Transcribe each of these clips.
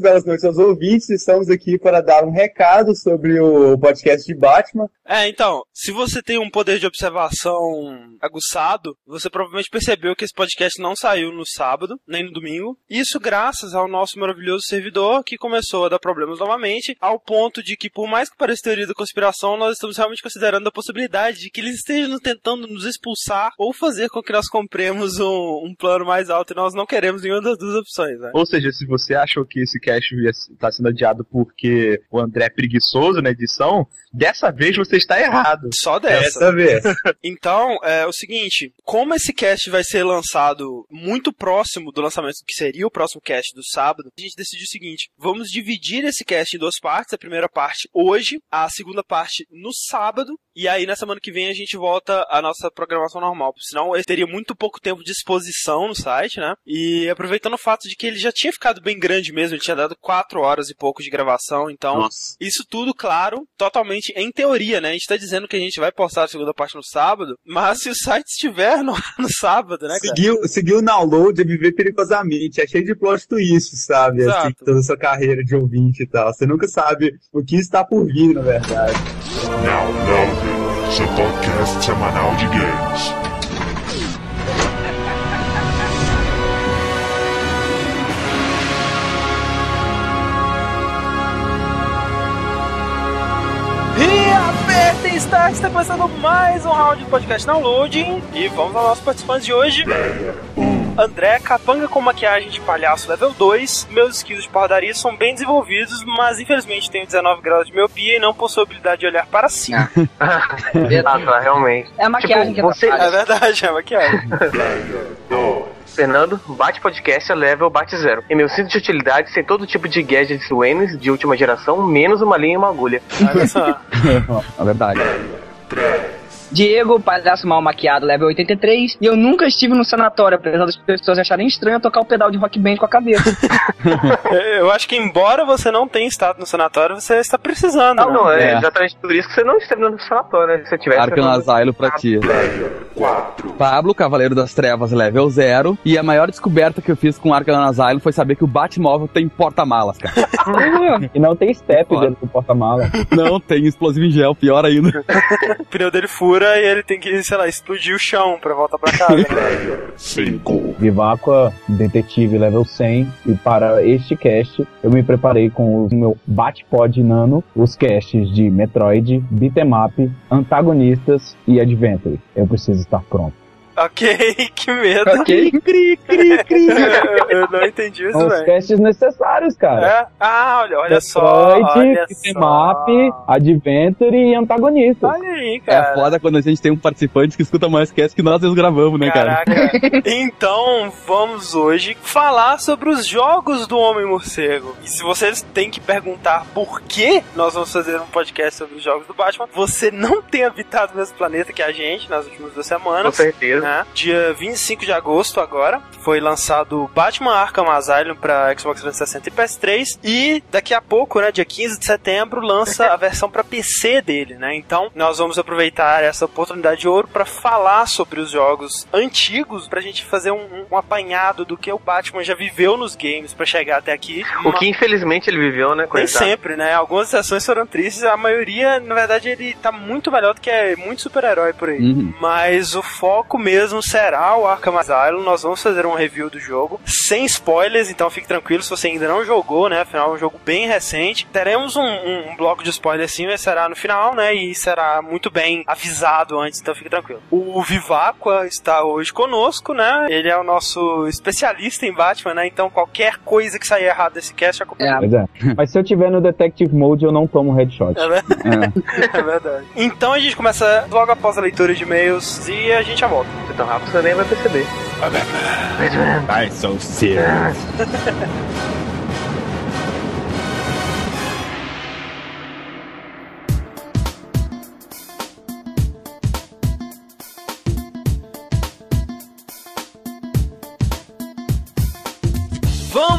belas noites aos ouvintes. Estamos aqui para dar um recado sobre o podcast de Batman. É, então, se você tem um poder de observação aguçado, você provavelmente percebeu que esse podcast não saiu no sábado, nem no domingo. Isso graças ao nosso maravilhoso servidor, que começou a dar problemas novamente, ao ponto de que, por mais que pareça teoria da conspiração, nós estamos realmente considerando a possibilidade de que eles estejam tentando nos expulsar ou fazer com que nós compremos um, um plano mais alto e nós não queremos nenhuma das duas opções, né? Ou seja, se você achou que esse cast está sendo adiado porque o André é preguiçoso na edição, dessa vez você está errado. Só dessa. Dessa vez. Então, é o seguinte, como esse cast vai ser lançado muito próximo do lançamento que seria o próximo cast do sábado, a gente decidiu o seguinte, vamos dividir esse cast em duas partes, a primeira parte hoje, a segunda parte no sábado, e aí na semana que vem a gente volta à nossa programação normal, senão eu teria muito pouco tempo de exposição no site, né? E aproveitando o fato de que ele já tinha ficado bem grande mesmo, ele tinha dado quatro horas e pouco de gravação, então Nossa. isso tudo, claro, totalmente em teoria, né? A gente tá dizendo que a gente vai postar a segunda parte no sábado, mas se o site estiver no, no sábado, né, cara? Seguiu, seguiu o download é viver perigosamente. É cheio de plot twist, sabe? Exato. Assim, toda a sua carreira de ouvinte e tal. Você nunca sabe o que está por vir, na verdade. Now Loaded, seu podcast semanal de games. Start, está começando mais um round de podcast downloading. E vamos aos nossos participantes de hoje. André, capanga com maquiagem de palhaço level 2. Meus skills de padaria são bem desenvolvidos, mas infelizmente tenho 19 graus de miopia e não possuo habilidade de olhar para cima. Exato, realmente. É a maquiagem Tipo, que você- É verdade, é maquiagem. Fernando, bate podcast é level bate zero. E meu cinto de utilidade tem todo tipo de gadgets Waynes de última geração, menos uma linha e uma agulha. Olha só. É verdade. Diego, palhaço mal maquiado, level 83. E eu nunca estive no sanatório, apesar das pessoas acharem estranho tocar o pedal de rock band com a cabeça. Eu acho que embora você não tenha estado no sanatório, você está precisando. Não, né? não, é, É. exatamente por isso que você não esteve no sanatório, né? Se você tivesse. Arkham Asylum pra ti. Pablo, Cavaleiro das Trevas, level 0. E a maior descoberta que eu fiz com Arkham Asylum foi saber que o Batmóvel tem porta-malas, cara. E não tem step dentro do porta-mala. Não, tem explosivo em gel, pior ainda. O pneu dele fura e ele tem que, sei lá, explodir o chão pra voltar pra casa. né? 5, Viváqua, detetive level 100. E para este cast, eu me preparei com o meu Batpod Nano, os casts de Metroid, Beat'em Up, Antagonistas e Adventure. Eu preciso estar pronto. Ok, que medo. ok? Cri, cri, cri. eu, eu não entendi isso, São os velho. casts necessários, cara. É? Ah, olha, olha só. Beat'em só. Up, Adventure e Antagonistas. Olha aí, É cara. foda quando a gente tem um participante que escuta mais cast que nós mesmos gravamos, né, cara? Caraca. então, vamos hoje falar sobre os jogos do Homem-Morcego. E se vocês têm que perguntar por que nós vamos fazer um podcast sobre os jogos do Batman, você não tem habitado o mesmo planeta que a gente nas últimas duas Com semanas. certeza. Né? Dia 25 de agosto agora foi lançado Batman Arkham Asylum para Xbox 360 e PS3 e daqui a pouco, né, dia 15 de setembro, lança a versão para PC dele, né? Então, nós vamos aproveitar essa oportunidade de ouro para falar sobre os jogos antigos pra gente fazer um, um- apanhado do que o Batman já viveu nos games para chegar até aqui. O que infelizmente ele viveu, né? Nem coitado. sempre, né? Algumas sessões foram tristes, a maioria, na verdade, ele tá muito melhor do que é muito super-herói por aí. Uhum. Mas o foco mesmo será o Arkham Asylum. Nós vamos fazer um review do jogo sem spoilers, então fique tranquilo se você ainda não jogou, né? Afinal, é um jogo bem recente. Teremos um, um- um bloco de spoilers sim, mas será no final, né? E será muito bem avisado antes, então fique tranquilo. O Vivacqua está hoje conosco, né? Ele é o nosso especialista em Batman, né? Então qualquer coisa que sair errado desse cast, a culpa É, Pois é. Mas se eu tiver no Detective Mode, eu não tomo headshot. É verdade. É verdade. Então a gente começa logo após a leitura de e-mails e a gente já volta. Tão rápido você nem vai perceber. Ai, so serious.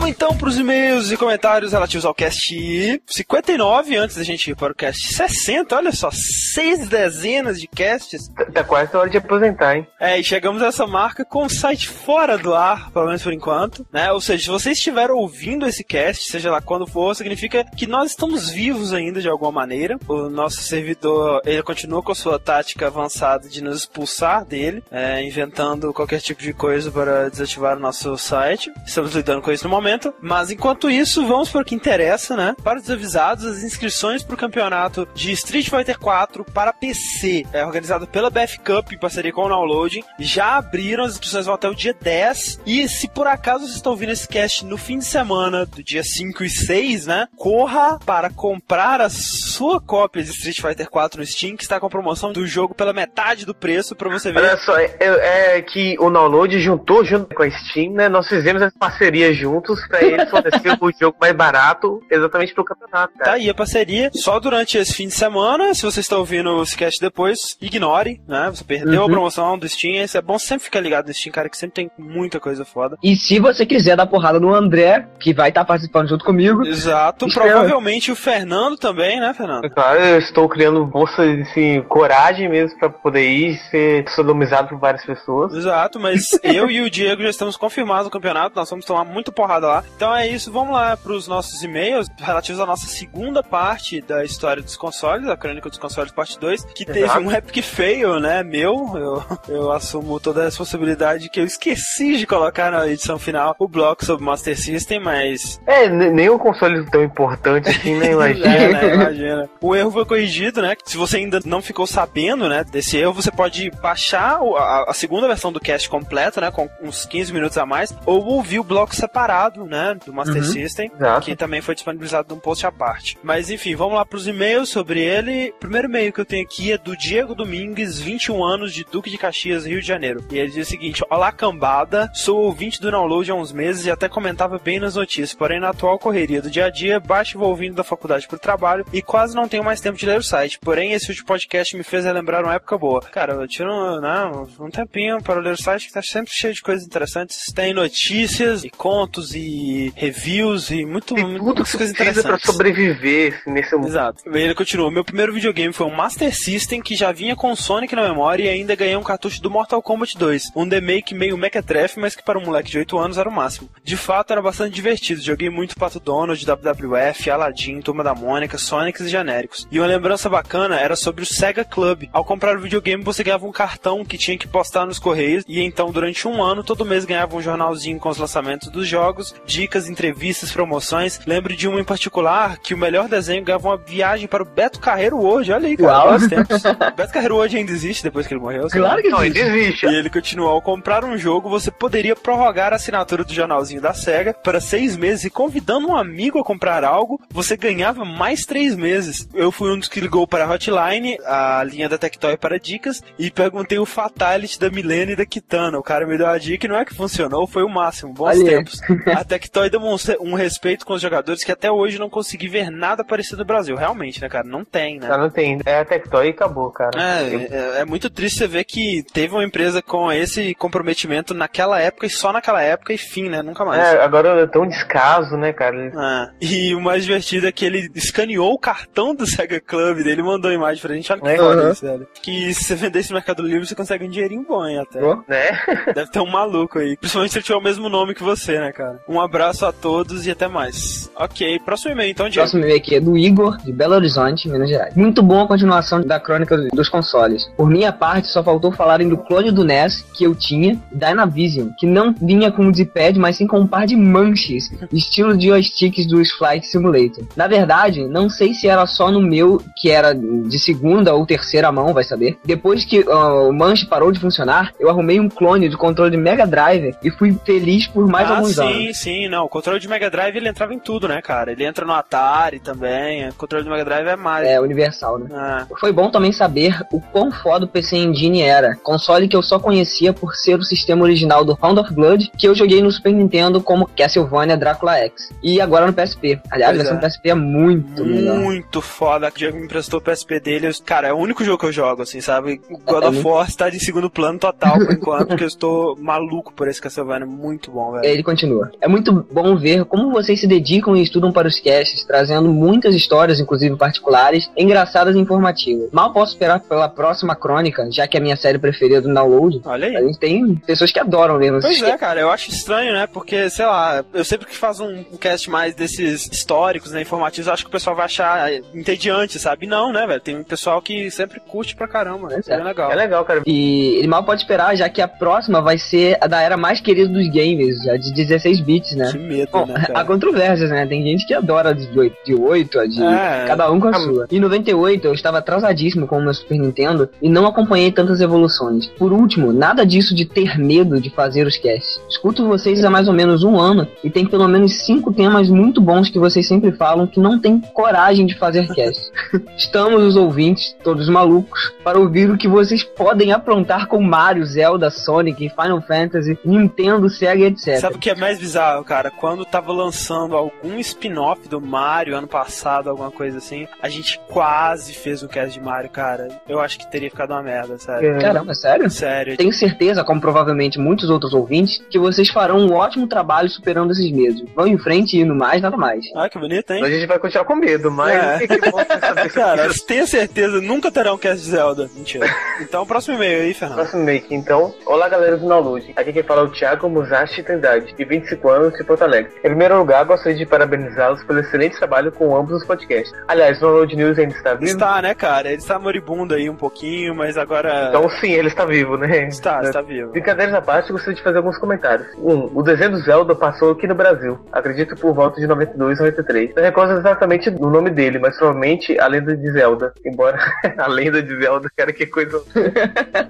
Vamos então pros e-mails e comentários relativos ao cast 59, antes da gente ir para o cast 60. Olha só, seis dezenas de casts. Tá, tá quase hora de aposentar, hein? É, e chegamos a essa marca com o site fora do ar, pelo menos por enquanto, né? Ou seja, se vocês estiveram ouvindo esse cast, seja lá quando for, significa que nós estamos vivos ainda de alguma maneira. O nosso servidor, ele continua com a sua tática avançada de nos expulsar dele, é, inventando qualquer tipo de coisa para desativar o nosso site. Estamos lidando com isso no momento. Mas enquanto isso, vamos para o que interessa, né? Para os avisados, as inscrições para o campeonato de Street Fighter 4 para PC, é organizado pela BF Cup em parceria com o Downloading, já abriram as inscrições vão até o dia 10. E se por acaso vocês estão ouvindo esse cast no fim de semana do dia 5 e 6, né? Corra para comprar a sua cópia de Street Fighter 4 no Steam, que está com a promoção do jogo pela metade do preço para você ver. Olha só, é, é que o Download juntou junto com a Steam, né? Nós fizemos essa parceria juntos para eles fornecer o jogo mais barato exatamente pro campeonato. Cara. Tá aí a parceria. Só durante esse fim de semana, se você está ouvindo esse cast depois, ignore, né? Você perdeu Uhum. a promoção do Steam. Isso é bom sempre ficar ligado no Steam, cara, que sempre tem muita coisa foda. E se você quiser dar porrada no André, que vai estar participando junto comigo, Exato. Provavelmente o Fernando também, né, Fernando? Claro, eu estou criando força, assim, coragem mesmo para poder ir e ser sodomizado por várias pessoas. Exato, mas eu e o Diego já estamos confirmados no campeonato, nós vamos tomar muito porrada lá. Então é isso, vamos lá para os nossos e-mails relativos à nossa segunda parte da história dos consoles, a crônica dos consoles parte 2, que teve Exato. um epic fail, né, meu, eu, eu assumo toda a responsabilidade que eu esqueci de colocar na edição final o bloco sobre Master System, mas É, n- nem um console tão importante assim, né? Imagina. é, né, imagina. O erro foi corrigido, né? Se você ainda não ficou sabendo, né, desse erro, você pode baixar a, a segunda versão do cast completo, né, com uns 15 minutos a mais, ou ouvir o bloco separado, né, do Master System, Exato. que também foi disponibilizado num post à parte. Mas enfim, vamos lá pros e-mails sobre ele. O primeiro e-mail que eu tenho aqui é do Diego Domingues, 21 anos, de Duque de Caxias, Rio de Janeiro. E ele diz o seguinte: Olá, cambada, sou ouvinte do download há uns meses e até comentava bem nas notícias, porém na atual correria do dia a dia, baixo vou ouvindo da faculdade pro trabalho e quase não tenho mais tempo de ler o site. Porém, esse último podcast me fez relembrar uma época boa. Cara, eu tiro não, um tempinho para ler o site que tá sempre cheio de coisas interessantes. Tem notícias e contos e reviews e muito, muito tudo muitas que coisas precisa pra interessantes. sobreviver assim, nesse mundo. Exato. Ele continua. Meu primeiro videogame foi um Master System que já vinha com Sonic na memória e ainda ganhei um cartucho do Mortal Kombat 2. Um remake meio mequetrefe, mas que para um moleque de 8 anos era o máximo. De fato, era bastante divertido. Joguei muito Pato Donald, WWF, Aladdin, Turma da Mônica, Sonics e genéricos. E uma lembrança bacana era sobre o Sega Club. Ao comprar o videogame, você ganhava um cartão que tinha que postar nos correios e então durante um ano, todo mês ganhava um jornalzinho com os lançamentos dos jogos, dicas, entrevistas, promoções. Lembro de uma em particular que o melhor desenho ganhava uma viagem para o Beto Carreiro World. Olha aí, cara, Uau. tempos. Beto Carreiro World ainda existe depois que ele morreu? claro que Não, ele existe. existe. E ele continuou: ao comprar um jogo, você poderia prorrogar a assinatura do jornalzinho da SEGA para seis meses e convidando um amigo a comprar algo, você ganhava mais três meses. Eu fui um dos que ligou para a Hotline, a linha da Tectoy para dicas, e perguntei o Fatality da Milene e da Kitana. O cara me deu a dica e não é que funcionou, foi o máximo. Bons Olha tempos. A Tectoy demonstra um respeito com os jogadores que até hoje não consegui ver nada parecido no Brasil. Realmente, né, cara? Não tem, né? Não tem. É a Tectoy e acabou, cara. É, é, é muito triste você ver que teve uma empresa com esse comprometimento naquela época e só naquela época e fim, né? Nunca mais. É, agora é tão descaso, né, cara? É. E o mais divertido é que ele escaneou o cartão do Sega Club dele e mandou a imagem pra gente. Olha que É, foda isso, velho. Que se você vender esse no Mercado Livre, você consegue um dinheirinho bom, hein, até. Né? Deve ter um maluco aí. Principalmente se ele tiver o mesmo nome que você, né, cara? Um abraço a todos e até mais. Ok, próximo e-mail então, Diego. próximo e-mail aqui é do Igor, de Belo Horizonte, Minas Gerais. Muito boa a continuação da crônica dos consoles. Por minha parte, só faltou falarem do clone do NES que eu tinha, Dynavision, que não vinha com o D-pad, mas sim com um par de manches, estilo de joysticks do Flight Simulator. Na verdade, não sei se era só no meu, que era de segunda ou terceira mão, vai saber. Depois que ah, o manche parou de funcionar, eu arrumei um clone do controle de Mega Drive e fui feliz por mais ah, alguns sim, anos. sim, não. O controle de Mega Drive ele entrava em tudo, né, cara? Ele entra no Atari também. O controle do Mega Drive é mais. É, universal, né? Ah, Foi bom também saber o quão foda o PC Engine era, console que eu só conhecia por ser o sistema original do Round of Blood, que eu joguei no Super Nintendo como Castlevania Drácula X, e agora no PSP. Aliás, Pois a versão é. PSP é muito melhor. muito foda. O Diego me emprestou o PSP dele. Cara, é o único jogo que eu jogo, assim, sabe? O God É of muito- War está de segundo plano total por enquanto, porque eu estou maluco por esse Castlevania. Muito bom, velho. Ele continua. É muito muito bom ver como vocês se dedicam e estudam para os casts, trazendo muitas histórias, inclusive particulares, engraçadas e informativas. Mal posso esperar pela próxima crônica, já que é a minha série preferida do download. Olha aí. A gente tem pessoas que adoram ver Pois é, cara, eu acho estranho, né? Porque, sei lá, eu sempre que faço um cast mais desses históricos, né, informativos, eu acho que o pessoal vai achar entediante, sabe? Não, né, velho? Tem um pessoal que sempre curte pra caramba, né? Isso é legal. É legal, cara. E ele mal pode esperar, já que a próxima vai ser a da era mais querida dos games, a de 16 bits, né? Que medo, Bom, né, cara? há controvérsias, né? Tem gente que adora de 8, de 8 a de É. cada um com a Ah, sua. Em 98, eu estava atrasadíssimo com o meu Super Nintendo e não acompanhei tantas evoluções. Por último, nada disso de ter medo de fazer os casts. Escuto vocês há mais ou menos um ano e tem pelo menos cinco temas muito bons que vocês sempre falam que não tem coragem de fazer cast. Estamos os ouvintes, todos malucos, para ouvir o que vocês podem aprontar com Mario, Zelda, Sonic, Final Fantasy, Nintendo, Sega, etc. Sabe o que é mais bizarro, cara? Quando tava lançando algum spin-off do Mario ano passado, alguma coisa assim, a gente quase fez um cast de Mario, cara. Eu acho que teria ficado uma merda, sério. Caramba, sério? Sério. Tenho certeza, como provavelmente muitos outros ouvintes, que vocês farão um ótimo trabalho superando esses medos. Vão em frente e no mais, nada mais. Ah, que bonito, hein? A gente vai continuar com medo, mas É. que que Cara, tenha certeza, nunca terá um cast de Zelda. Mentira. Então, próximo e-mail aí, Fernando. Próximo make, então. Olá, galera do Download. Aqui quem fala é o Thiago Musashi Trindade, de 25 anos, de Porto Alegre. Em primeiro lugar, gostaria de parabenizá-los pelo excelente trabalho com ambos os podcasts. Aliás, o Download News ainda está vivo? Está, né, cara? Ele está moribundo aí um pouquinho, mas agora. Então sim, ele está vivo, né? Está, está vivo. Brincadeiras à parte, gostaria de fazer alguns comentários. Um, o desenho do Zelda passou aqui no Brasil, acredito por volta de 92, 93. Não recordo exatamente o nome dele, mas provavelmente a lenda de Zelda. Embora a lenda de Zelda, cara, que coisa.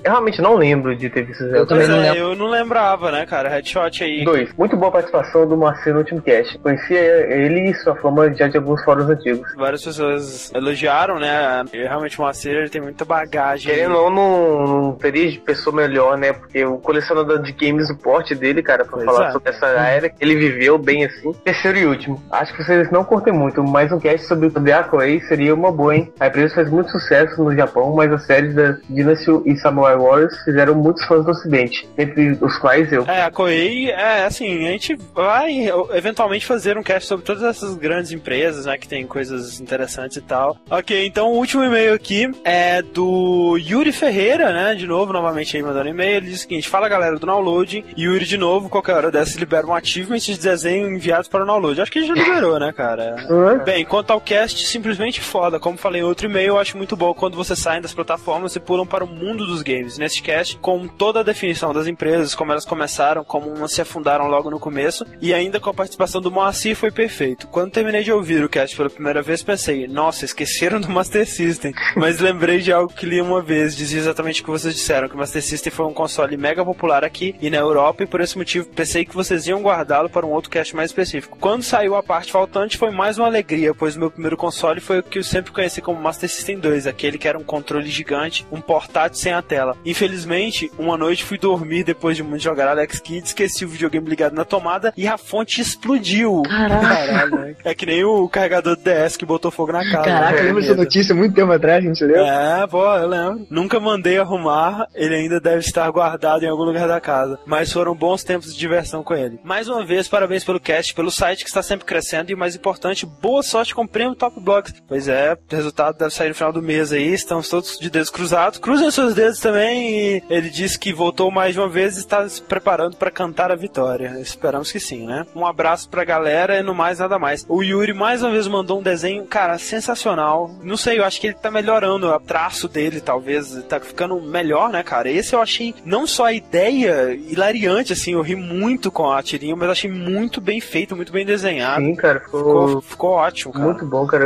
eu realmente não lembro de ter visto Zelda. Eu também não é, lembro. eu não lembrava, né, cara? Headshot aí. 2. Muito boa participação do Moacir no último cast. Conhecia ele e sua fama já de alguns fóruns antigos. Várias pessoas elogiaram, né? E realmente o Moacir ele tem muita bagagem. Querendo ou não, não teria de pessoa melhor, né? Porque o colecionador de games, o porte dele, cara, pra Pois falar é. sobre essa era que ele viveu bem assim. Terceiro e último. Acho que vocês não curtem muito, mas um cast sobre, sobre a Koei seria uma boa, hein? A empresa fez muito sucesso no Japão, mas as séries da Dynasty e Samurai Warriors fizeram muitos fãs do ocidente, entre os quais eu. É, a Koei, é assim, a gente vai eventualmente fazer um cast sobre todas essas grandes empresas, né, que tem coisas interessantes e tal. Ok, então o último e-mail aqui é do Yuri Ferreira, né, de novo, novamente aí mandando e-mail, ele diz o seguinte, fala galera do download, Yuri de novo, qualquer hora dessa libera um achievement de desenho enviado para o download. Acho que ele já liberou, né, cara? Bem, quanto ao cast, simplesmente foda. Como falei em outro e-mail, eu acho muito bom quando você sai das plataformas e pulam para o mundo dos games. Nesse cast, com toda a definição das empresas, como elas começaram, como umas se afundaram logo no começo, e ainda com a participação do Moacir, foi perfeito. Quando terminei de ouvir o cast pela primeira vez, pensei, nossa, esqueceram do Master System. Mas lembrei de algo que li uma vez, dizia exatamente o que vocês disseram, que o Master System foi um console mega popular aqui e na Europa, e por esse motivo pensei que vocês iam guardá-lo para um outro cast mais específico. Quando saiu a parte faltante, foi mais uma alegria, pois meu primeiro console foi o que eu sempre conheci como Master System 2, aquele que era um controle gigante, um portátil sem a tela. Infelizmente, uma noite fui dormir depois de muito jogar Alex Kidd, esqueci o videogame ligado na tomada e a fonte explodiu. Caralho. É que nem o carregador do DS que botou fogo na casa. Caraca, né? lembra essa notícia muito tempo atrás, a gente leu? É, pô, eu lembro. Nunca mandei arrumar, ele ainda deve estar guardado em algum lugar da casa. Mas foram bons tempos de diversão com ele. Mais uma vez, parabéns pelo cast, pelo site que está sempre crescendo e, o mais importante, boa sorte com o prêmio Top Blogs. Pois é, o resultado deve sair no final do mês aí, estamos todos de dedos cruzados. Cruzem seus dedos também e ele disse que voltou mais de uma vez e está se preparando para cantar a vitória. Esperamos que sim, né? Um abraço pra galera e no mais nada mais. O Yuri mais uma vez mandou um desenho, cara, sensacional. Não sei, eu acho que ele tá melhorando o traço dele, talvez, tá ficando melhor, né, cara? Esse eu achei não só a ideia hilariante, assim, eu ri muito com a tirinha, mas achei muito bem feito, muito bem desenhado. Sim, cara, ficou, Ficou, ficou ótimo, cara. muito bom, cara.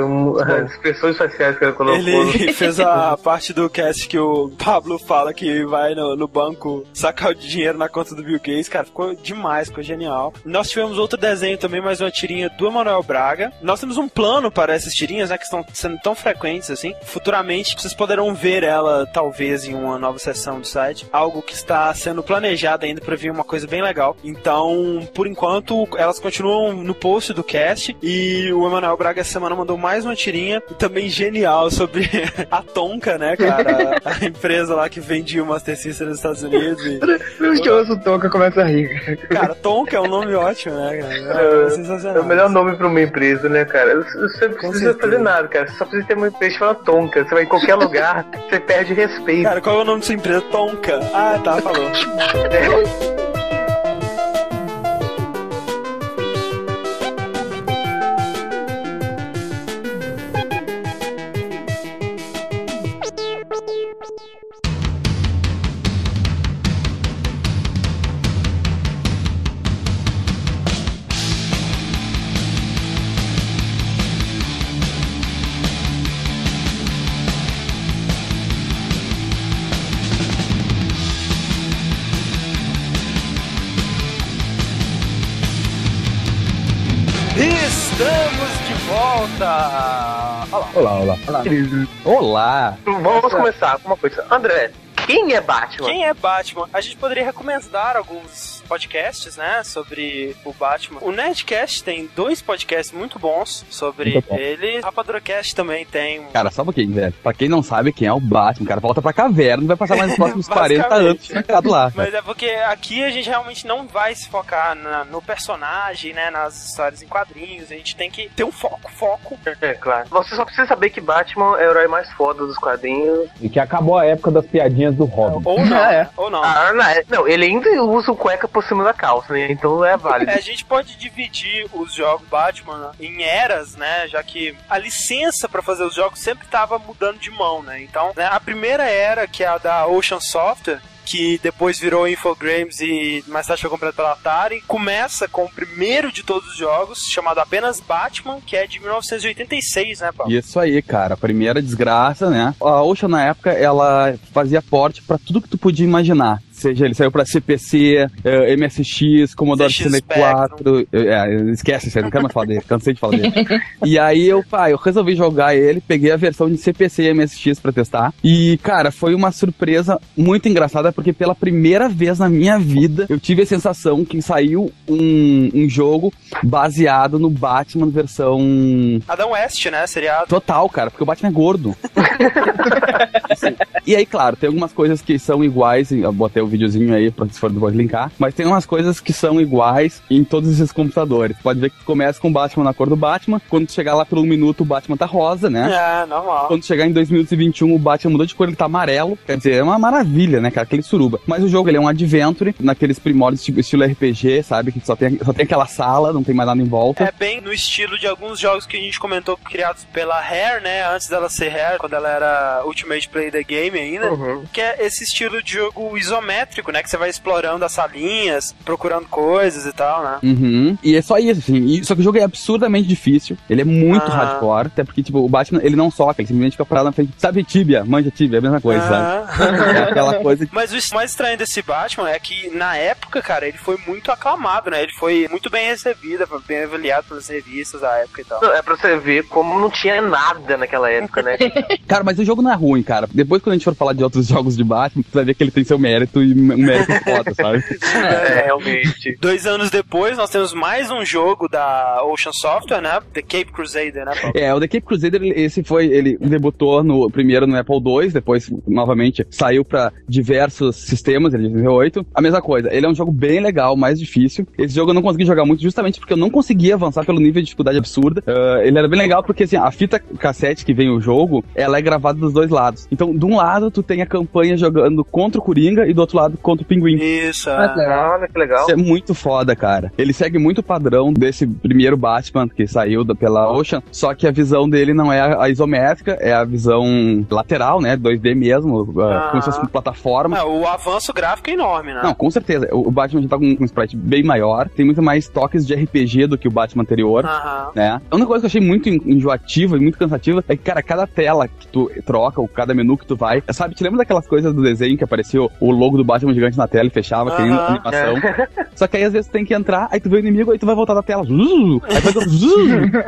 As expressões faciais que ele colocou. Ele fez a parte do cast que o Pablo fala que vai no, no banco sacar o dinheiro na conta do Bill Gates. Cara, ficou demais, ficou genial. Nós tivemos outro desenho também, mais uma tirinha do Emanuel Braga. Nós temos um plano para essas tirinhas, né, que estão sendo tão frequentes assim. Futuramente, vocês poderão ver ela, talvez, em uma nova sessão do site. Algo que está sendo planejado ainda para vir uma coisa bem legal. Então, por enquanto, elas continuam no post do cast. E o Emanuel Braga essa semana mandou mais uma tirinha, também genial, sobre a Tonka, né, cara? A empresa lá que vendia o Master System nos Estados Unidos. E, Deus que eu ouço o Tonka começa a rir. cara, Tonka é um nome nome ótimo, né, cara? É, É sensacional. É o melhor nome pra uma empresa, né, cara? Você não precisa certeza. fazer nada, cara. Você só precisa ter uma empresa chamada Tonka. Você vai em qualquer lugar, você perde respeito. Cara, qual é o nome da sua empresa? Tonka. Ah, tá, falou. Estamos de volta! Olá, olá. Olá! Vamos começar com uma coisa. André, quem é Batman? Quem é Batman? A gente poderia recomendar alguns podcasts, né, sobre o Batman. O Nerdcast tem dois podcasts muito bons sobre Muito bom. ele. Rapaduracast também tem um Cara, só um pouquinho, velho. Pra quem não sabe quem é o Batman, cara, volta pra caverna vai passar mais os próximos 40 anos trancado lá. Mas é porque aqui a gente realmente não vai se focar na- no personagem, né? Nas histórias em quadrinhos. A gente tem que ter um foco, foco. É, claro. Você só precisa saber que Batman é o herói mais foda dos quadrinhos. E que acabou a época das piadinhas do Robin. Ou não, É. Ou não. Ah, não, é- não, ele ainda usa o cueca por cima da calça, né? Então é válido. É, a gente pode dividir os jogos Batman em eras, né? Já que a licença pra fazer os jogos sempre tava mudando de mão, né? Então, né, a primeira era, que é a da Ocean Software, que depois virou Infogrames e mais tarde foi comprado pela Atari, começa com o primeiro de todos os jogos, chamado apenas Batman, que é de 1986, né, Paulo? Isso aí, cara. A primeira desgraça, né? A Ocean, na época, ela fazia porte pra tudo que tu podia imaginar. Seja, ele saiu pra CPC, eh, MSX, Commodore ZX 64. É, esquece isso aí, não quero mais falar dele, cansei de falar dele. e aí eu, pá, eu resolvi jogar ele, peguei a versão de CPC e MSX pra testar. E, cara, foi uma surpresa muito engraçada, porque pela primeira vez na minha vida eu tive a sensação que saiu um, um jogo baseado no Batman versão Adam West, né? Seriado. Total, cara, porque o Batman é gordo. Assim, e aí, claro, tem algumas coisas que são iguais, eu botei o videozinho aí pra se for depois linkar, mas tem umas coisas que são iguais em todos esses computadores. Pode ver que tu começa com o Batman na cor do Batman, quando tu chegar lá pelo um minuto o Batman tá rosa, né? É, normal. Quando chegar em 2 minutos e 21, o Batman mudou de cor, ele tá amarelo. Quer dizer, é uma maravilha, né, cara? Aquele suruba. Mas o jogo, ele é um adventure, naqueles primórdios tipo, estilo RPG, sabe? Que só tem, só tem aquela sala, não tem mais nada em volta. É bem no estilo de alguns jogos que a gente comentou criados pela Rare, né? Antes dela ser Rare, quando ela era Ultimate Play the Game ainda. Uhum. Que é esse estilo de jogo isométrico, né? Que você vai explorando as salinhas, procurando coisas e tal, né? Uhum. E é só isso, assim. E- só que o jogo é absurdamente difícil. Ele é muito Ah. hardcore. Até porque, tipo, o Batman, ele não soca, ele simplesmente fica parado na frente. Sabe Tibia? Manja Tibia, é a mesma coisa, sabe? É aquela coisa. Mas o mais estranho desse Batman é que, na época, cara, ele foi muito aclamado, né? Ele foi muito bem recebido, bem avaliado pelas revistas da época e tal. É pra você ver como não tinha nada naquela época, né? Cara, mas o jogo não é ruim, cara. Depois, quando a gente for falar de outros jogos de Batman, tu vai ver que ele tem seu mérito e um mérito foda, sabe? É, realmente. Dois anos depois, nós temos mais um jogo da Ocean Software, né? The Cape Crusader, né, Paulo? É, o The Cape Crusader, ele- esse foi, ele debutou no primeiro no Apple II, depois, novamente, saiu pra diversos sistemas, ele é de 2008. A mesma coisa, ele é um jogo bem legal, mais difícil. Esse jogo eu não consegui jogar muito, justamente porque eu não conseguia avançar pelo nível de dificuldade absurda. Ah, ele era bem legal porque, assim, a fita cassete que vem o jogo, ela é gravada dos dois lados. Então, de um lado, tu tem a campanha jogando contra o Coringa e do outro lado, contra o Pinguim. Isso, Ah, é. Olha que legal. Isso é muito foda, cara. Ele segue muito o padrão desse primeiro Batman que saiu da- pela Ocean, só que a visão dele não é a, a isométrica, é a visão lateral, né? 2D mesmo, Ah. como se fosse uma plataforma. É, o avanço gráfico é enorme, né? Não, com certeza. O Batman já tá com um sprite bem maior, tem muito mais toques de RPG do que o Batman anterior. Aham. Né? A única coisa que eu achei muito en- enjoativa e muito cansativa é que, cara, cada tela que tu troca, ou cada menu que tu vai, sabe, te lembra daquelas coisas do desenho que apareceu o logo do Batman gigante na tela e fechava, aquele Aham. animação? Só que aí às vezes tu tem que entrar, aí tu vê o inimigo, aí tu vai voltar da tela. Zuzu, aí faz o zuzu,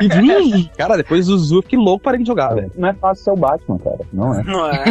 e zuzu. Cara, depois zuzu, que louco, parei de jogar, velho. Não é fácil ser o Batman, cara. Não é. Não é?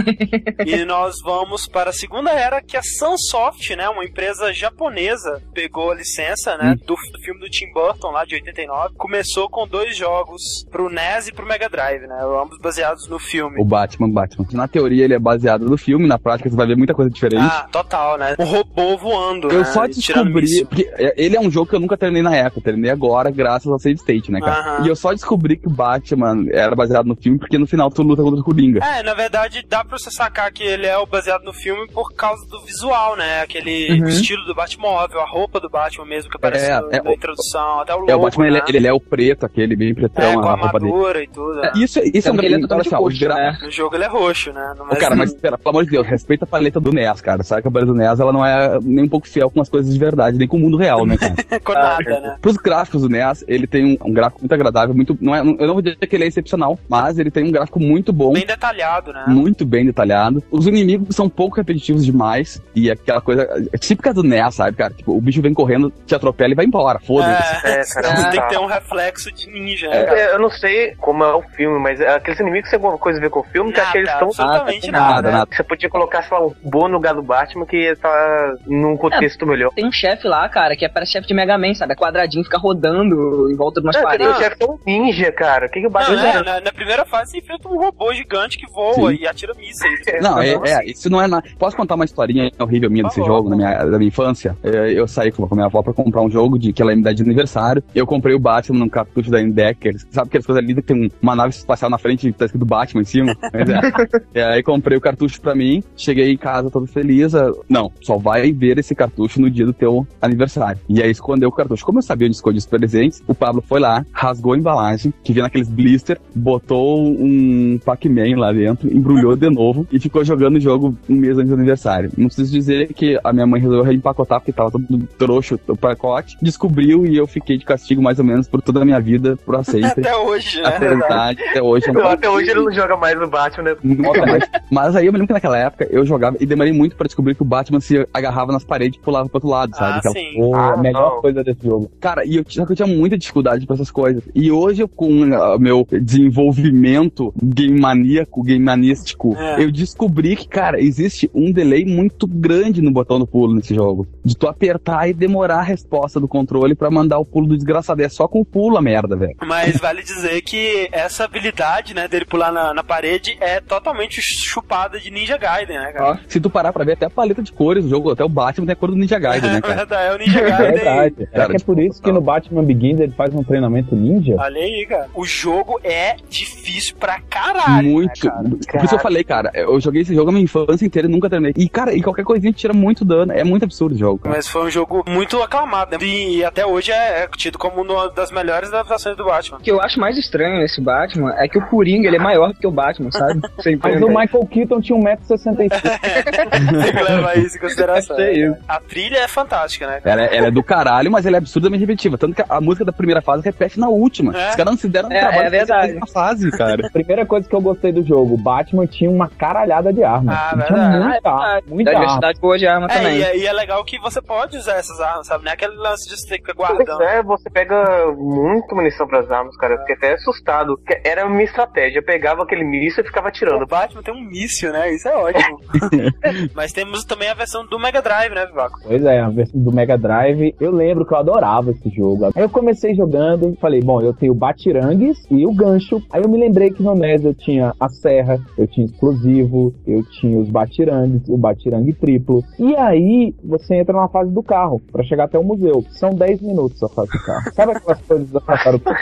e nós vamos para a segunda era, que a Sunsoft, né, uma empresa japonesa, pegou a licença, né, do, do filme do Tim Burton lá de 89. Começou com dois jogos pro NES e pro Mega Drive, né, ambos baseados no filme. O Batman, Batman. Na teoria ele é baseado no filme, na prática você vai ver muita coisa diferente. Ah, total. Total, né? Um robô voando, Eu né? só descobri. Porque é, ele é um jogo que eu nunca terminei na época, eu terminei agora, graças ao Save State, né, cara? E eu só descobri que o Batman era baseado no filme porque no final tu luta contra o Coringa. É, na verdade, dá pra você sacar que ele é o baseado no filme por causa do visual, né? Aquele Uhum. estilo do Batmóvel, a roupa do Batman mesmo que aparece É, no- é, na o- introdução, até o logo, É, o Batman, ele, né? ele é o preto, aquele bem É, pretão, com a a roupa dele. e tudo. Isso, isso é um é olha totalmente roxo, né? No jogo ele é roxo, né? Ô, cara, mas espera, pelo amor de Deus, respeita a paleta do NES, cara. Sabe que a paleta do NES ela não é nem um pouco fiel com as coisas de verdade, nem com o mundo real, né, cara? com nada, né? Pros gráficos do NES, ele tem um, um gráfico muito agradável, muito. Não é, eu não vou dizer que ele é excepcional, mas ele tem um gráfico muito bom. Bem detalhado, né? Muito bem detalhado. Os inimigos são um pouco repetitivos demais. E aquela coisa é típica do NES, sabe, cara? Tipo, o bicho vem correndo, te atropela e vai embora. Foda-se. É, É, cara, você não tem tá. que ter um reflexo de ninja, né, cara? É, eu não sei como é o filme, mas aqueles inimigos têm alguma coisa a ver com o filme, que Nada, aqueles estão. absolutamente Ah, nada. nada, nada. Você podia colocar, sei lá, um bom no lugar do Batman que tá num contexto melhor. Tem um chefe lá, cara, que é para chefe de Mega Man, sabe? É quadradinho, fica rodando em volta de umas Não, tem paredes. o chefe é um ninja, cara. O que, que o Não, Batman é, é? na, na primeira fase você enfrenta um robô gigante que voa Sim. e atira mísseis. Não, é, é, isso não é nada. Posso contar uma historinha horrível minha desse jogo, na minha, da minha infância? É, Eu saí com a minha avó pra comprar um jogo de que ela ia me dar de aniversário. Eu comprei o Batman num cartucho da Endecker. Sabe aquelas coisas lindas que tem um- uma nave espacial na frente e tá escrito Batman em cima? Pois é. E aí comprei o cartucho pra mim, cheguei em casa todo feliz. Não, só vai ver esse cartucho no dia do teu aniversário. E aí escondeu o cartucho. Como eu sabia onde esconde os presentes, o Pablo foi lá, rasgou a embalagem, que vinha naqueles blister, botou um Pac-Man lá dentro, embrulhou de novo e ficou jogando o jogo um mês antes do aniversário. Não preciso dizer que a minha mãe resolveu reempacotar porque tava todo trouxo o pacote, descobriu e eu fiquei de castigo mais ou menos por toda a minha vida, por sempre. Até hoje, né? Até, verdade, até hoje. um Até hoje ele não joga mais no Batman, né? Nunca mais. Mas aí eu me lembro que naquela época eu jogava e demorei muito pra descobrir que o Batman se agarrava nas paredes e pulava pro outro lado, sabe? Ah, Aquela- sim. Pô, Ah, a melhor não. coisa desse jogo. Cara, e eu, só que eu tinha muita dificuldade pra essas coisas. E hoje, com o meu desenvolvimento game maníaco, game manístico, É. eu descobri que, cara, existe um delay muito grande no botão do pulo nesse jogo. De tu apertar e demorar a resposta do controle pra mandar o pulo do desgraçado. É só com o pulo a merda, velho. Mas vale dizer que essa habilidade, né, dele pular na, na parede é totalmente chupada de Ninja Gaiden, né, cara? Ó. Se tu parar pra ver até a paleta de cores do jogo, até o Batman tem a cor do Ninja Gaiden, né, cara? É o Ninja É Gaiden. verdade. É Cara, que é por isso que no Batman Begins ele faz um treinamento ninja. Olha aí, cara. O jogo é difícil pra caralho. muito. Né, cara? Por isso que eu falei, cara, eu joguei esse jogo a minha infância inteira e nunca terminei. E, cara, e qualquer coisinha tira muito dano. É muito absurdo o jogo, cara. Mas foi um jogo muito aclamado, né? E até hoje é, é tido como uma das melhores adaptações do Batman. O que eu acho mais estranho nesse Batman é que o Coringa ele é maior do que o Batman, sabe? Mas o Michael Keaton tinha 1,65m. Levar isso em consideração. É isso. A trilha é fantástica, né? Ela, é- ela é do caralho, mas ela é absurdamente repetitiva. Tanto que a, música da primeira fase repete na última. É. Os caras não se deram É, trabalho é de fazer verdade. uma fase, cara. Primeira coisa que eu gostei do jogo, o Batman tinha uma caralhada de armas. Ah, tinha verdade. muita arma, muita diversidade boa de arma É, também. e, é- e é legal que você pode usar essas armas, sabe? Não é aquele lance de você ficar Pois guardando. é, você pega muito munição pras armas, cara. Eu fiquei até assustado. Era a minha estratégia. Eu pegava aquele míssil e ficava O atirando. Batman tem um míssil, né? Isso é ótimo. Mas temos também a versão do Mega Drive, né, Vivaco? Pois é, a versão do Mega Drive. Eu lembro que eu adorava esse jogo. Aí eu comecei jogando, falei, bom, eu tenho o Batirangues e o gancho. Aí eu me lembrei que no NES eu tinha a serra, eu tinha explosivo, eu tinha os Batirangues, o Batirangue triplo. E aí você entra na fase do carro, pra chegar até o museu. São 10 minutos a fase do carro. Sabe aquelas coisas da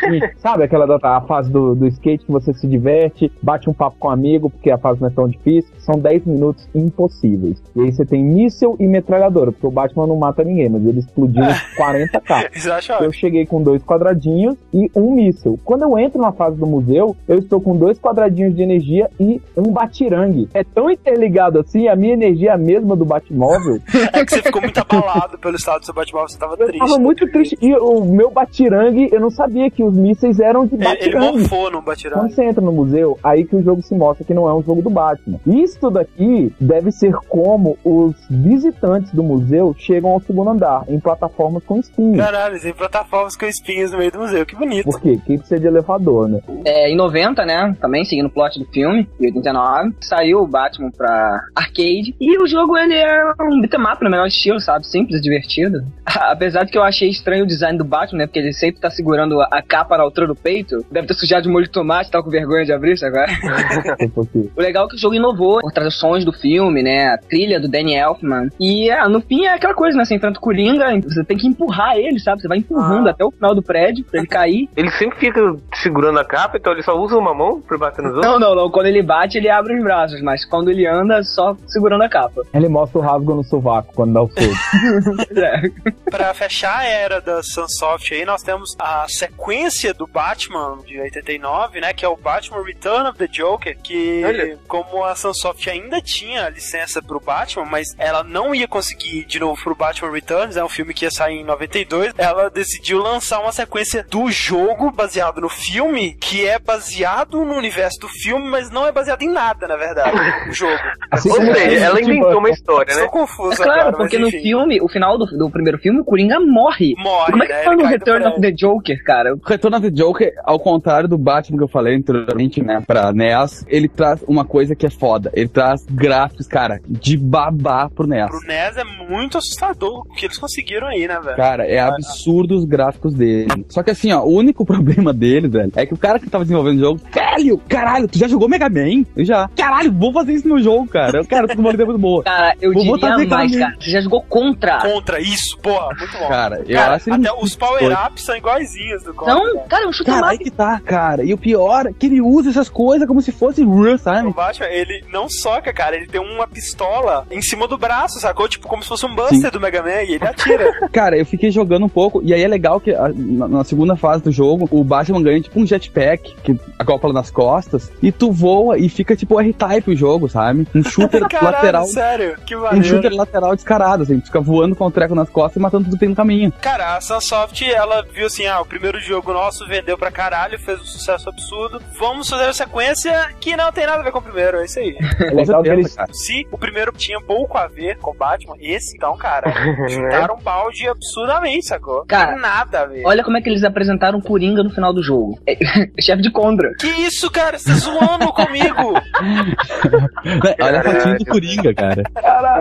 ninja? Sabe aquela da fase do, do skate que você se diverte, bate um papo com um amigo, porque a fase não é tão difícil? São 10 minutos impossíveis. E aí você tem míssel e metralhadora, porque o Batman não mata ninguém, mas ele explodiu uns 40 carros. Eu Eu cheguei com dois quadradinhos e um míssil. Quando eu entro na fase do museu, eu estou com dois quadradinhos de energia e um batirangue. É tão interligado assim, a minha energia é a mesma do Batmóvel. É que você ficou muito abalado pelo estado do seu Batmóvel, você tava Eu triste. tava muito triste. E o meu batirangue, eu não sabia que os mísseis eram de Ele, ele batirangue. morfou no Batirangue. Quando você entra no museu, aí que o jogo se mostra que não é um jogo do Batman. Isso daqui deve ser como os visitantes do museu chegam ao segundo andar, em plataformas com espinhos. Caralho, tem plataformas com espinhos no meio do museu, que bonito. Por quê? Que precisa de elevador, né? É, em 90, né? Também seguindo o plot do filme, em 89, saiu o Batman pra arcade. E o jogo ele é um beat'em up no melhor estilo, sabe? Simples divertido. Apesar de que eu achei estranho o design do Batman, né? Porque ele sempre tá segurando a capa na altura do peito. Deve ter sujado de molho de tomate, tá com vergonha de abrir isso agora. O legal é que o jogo inovou por traduções do filme, né? A trilha do Danny Elfman. E ah, no fim é aquela coisa, né? Você enfrenta o Coringa, você tem que empurrar ele, sabe? Você vai empurrando Ah. até o final do prédio pra ele cair. Ele sempre fica segurando a capa, então ele só usa uma mão pra bater nos outros. Não, não, não. Quando ele bate, ele abre os braços, mas quando ele anda, só segurando a capa. Ele mostra o rasgo no sovaco quando dá o soco. É. Pra fechar a era da Sunsoft aí, nós temos a sequência do Batman de 89, né? Que é o Batman Return of the Joker, que Olha. como a Sunsoft ainda tinha licença pro Batman, mas ela não ia conseguir ir de novo pro Batman Returns, é um filme que ia sair em 92, ela decidiu lançar uma sequência do jogo baseado no filme, que é baseado no universo do filme, mas não é baseado em nada, na verdade, o jogo. Assim Ou seja, ela inventou uma história, né? Estou confuso É claro, agora, porque mas no filme, o final do, do primeiro filme, o Coringa morre. Morre, Como é que né? fala no Return of the Joker, cara? O Return of the Joker, ao contrário do Batman que eu falei anteriormente, né, pra NES, ele traz uma coisa que é foda. Ele traz gráficos, cara, de babá pro NES. Pro NES é muito assustador o que eles conseguiram aí, né, velho? Cara, é absurdo os gráficos dele. Só que assim, ó, o único problema dele, velho, é que o cara que tava desenvolvendo o jogo, velho, caralho, tu já jogou Mega Man? Eu já. Caralho, vou fazer isso no jogo, cara. Eu quero, essa uma ideia muito boa. Cara, eu Vou botar diria mais, cara. Você já jogou contra. Contra isso, porra, muito bom. Cara, eu Cara, acho até os power-ups são iguaizinhos do Contra. Então, cara, um chute Cara, aí que tá, cara. E o pior é que ele usa essas coisas como se fosse real, sabe? O Batman, ele não soca, cara, ele tem uma pistola em cima do braço, sacou? Tipo, como se fosse um Buster do Mega Man, e ele atira. Cara, eu fiquei jogando um pouco, e aí é legal que a- na, na segunda fase do jogo, o Batman ganha tipo um jetpack, que acopla nas costas, e tu voa e fica tipo R-Type o jogo, sabe? Um shooter Caralho, lateral. sério, que Um maneiro. shooter lateral descarado, assim, tu fica voando com o treco nas costas e matando tudo que tem no caminho. Cara, a Sunsoft, ela viu assim, ah, o primeiro jogo nosso vendeu pra caralho, fez um sucesso absurdo, vamos fazer uma sequência que não tem nada a ver com o primeiro, é isso aí. É legal que eles, cara. Se o primeiro tinha pouco a ver com Batman, esse então, cara, chutaram um balde absurdamente, sacou? Cara, nada a ver. Olha como é que eles apresentaram o Coringa no final do jogo. É, chefe de Condra. Que isso, cara? Você tá zoando comigo? Olha a fotinho do Coringa, cara.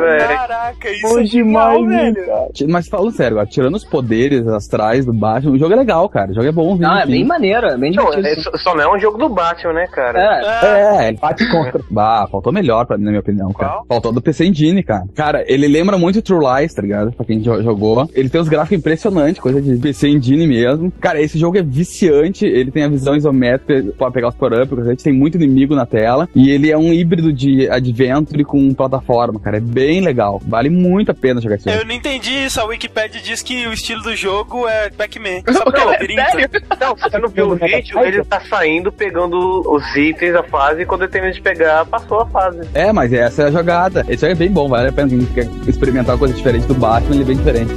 Velho. Caraca, isso bom é genial, demais, velho. isso, cara. Mas falando sério, agora, tirando os poderes astrais do Batman, o jogo é legal, cara. O jogo é bom. Não, é bem maneiro, é bem Não, divertido. é, sim. só, não é um jogo do Batman, né, cara? É, É, É, ele bate contra. Bah, faltou melhor pra mim, na minha opinião, cara. Qual? Faltou do PC Engine, cara. Cara, ele lembra muito True Lies, tá ligado? Pra quem jo- jogou. Ele tem uns gráficos impressionantes, coisa de PC Engine mesmo. Cara, esse jogo é viciante, ele tem a visão isométrica pra pegar os power-ups, a gente tem muito inimigo na tela. E ele é um híbrido de adventure com plataforma, cara. É bem legal. Vale muito a pena jogar esse jogo. eu não entendi isso. A Wikipedia diz que o estilo do jogo é Pac-Man. Só pra labirinto. sério? Não, se você não viu o vídeo, ele tá saindo, pegando os itens da fase, e quando ele termina de pegar, passou a fase. É, mas essa é a jogada. Esse jogo é bem bom, vale a pena. Quem quer experimentar uma coisa diferente do Batman, ele é bem diferente.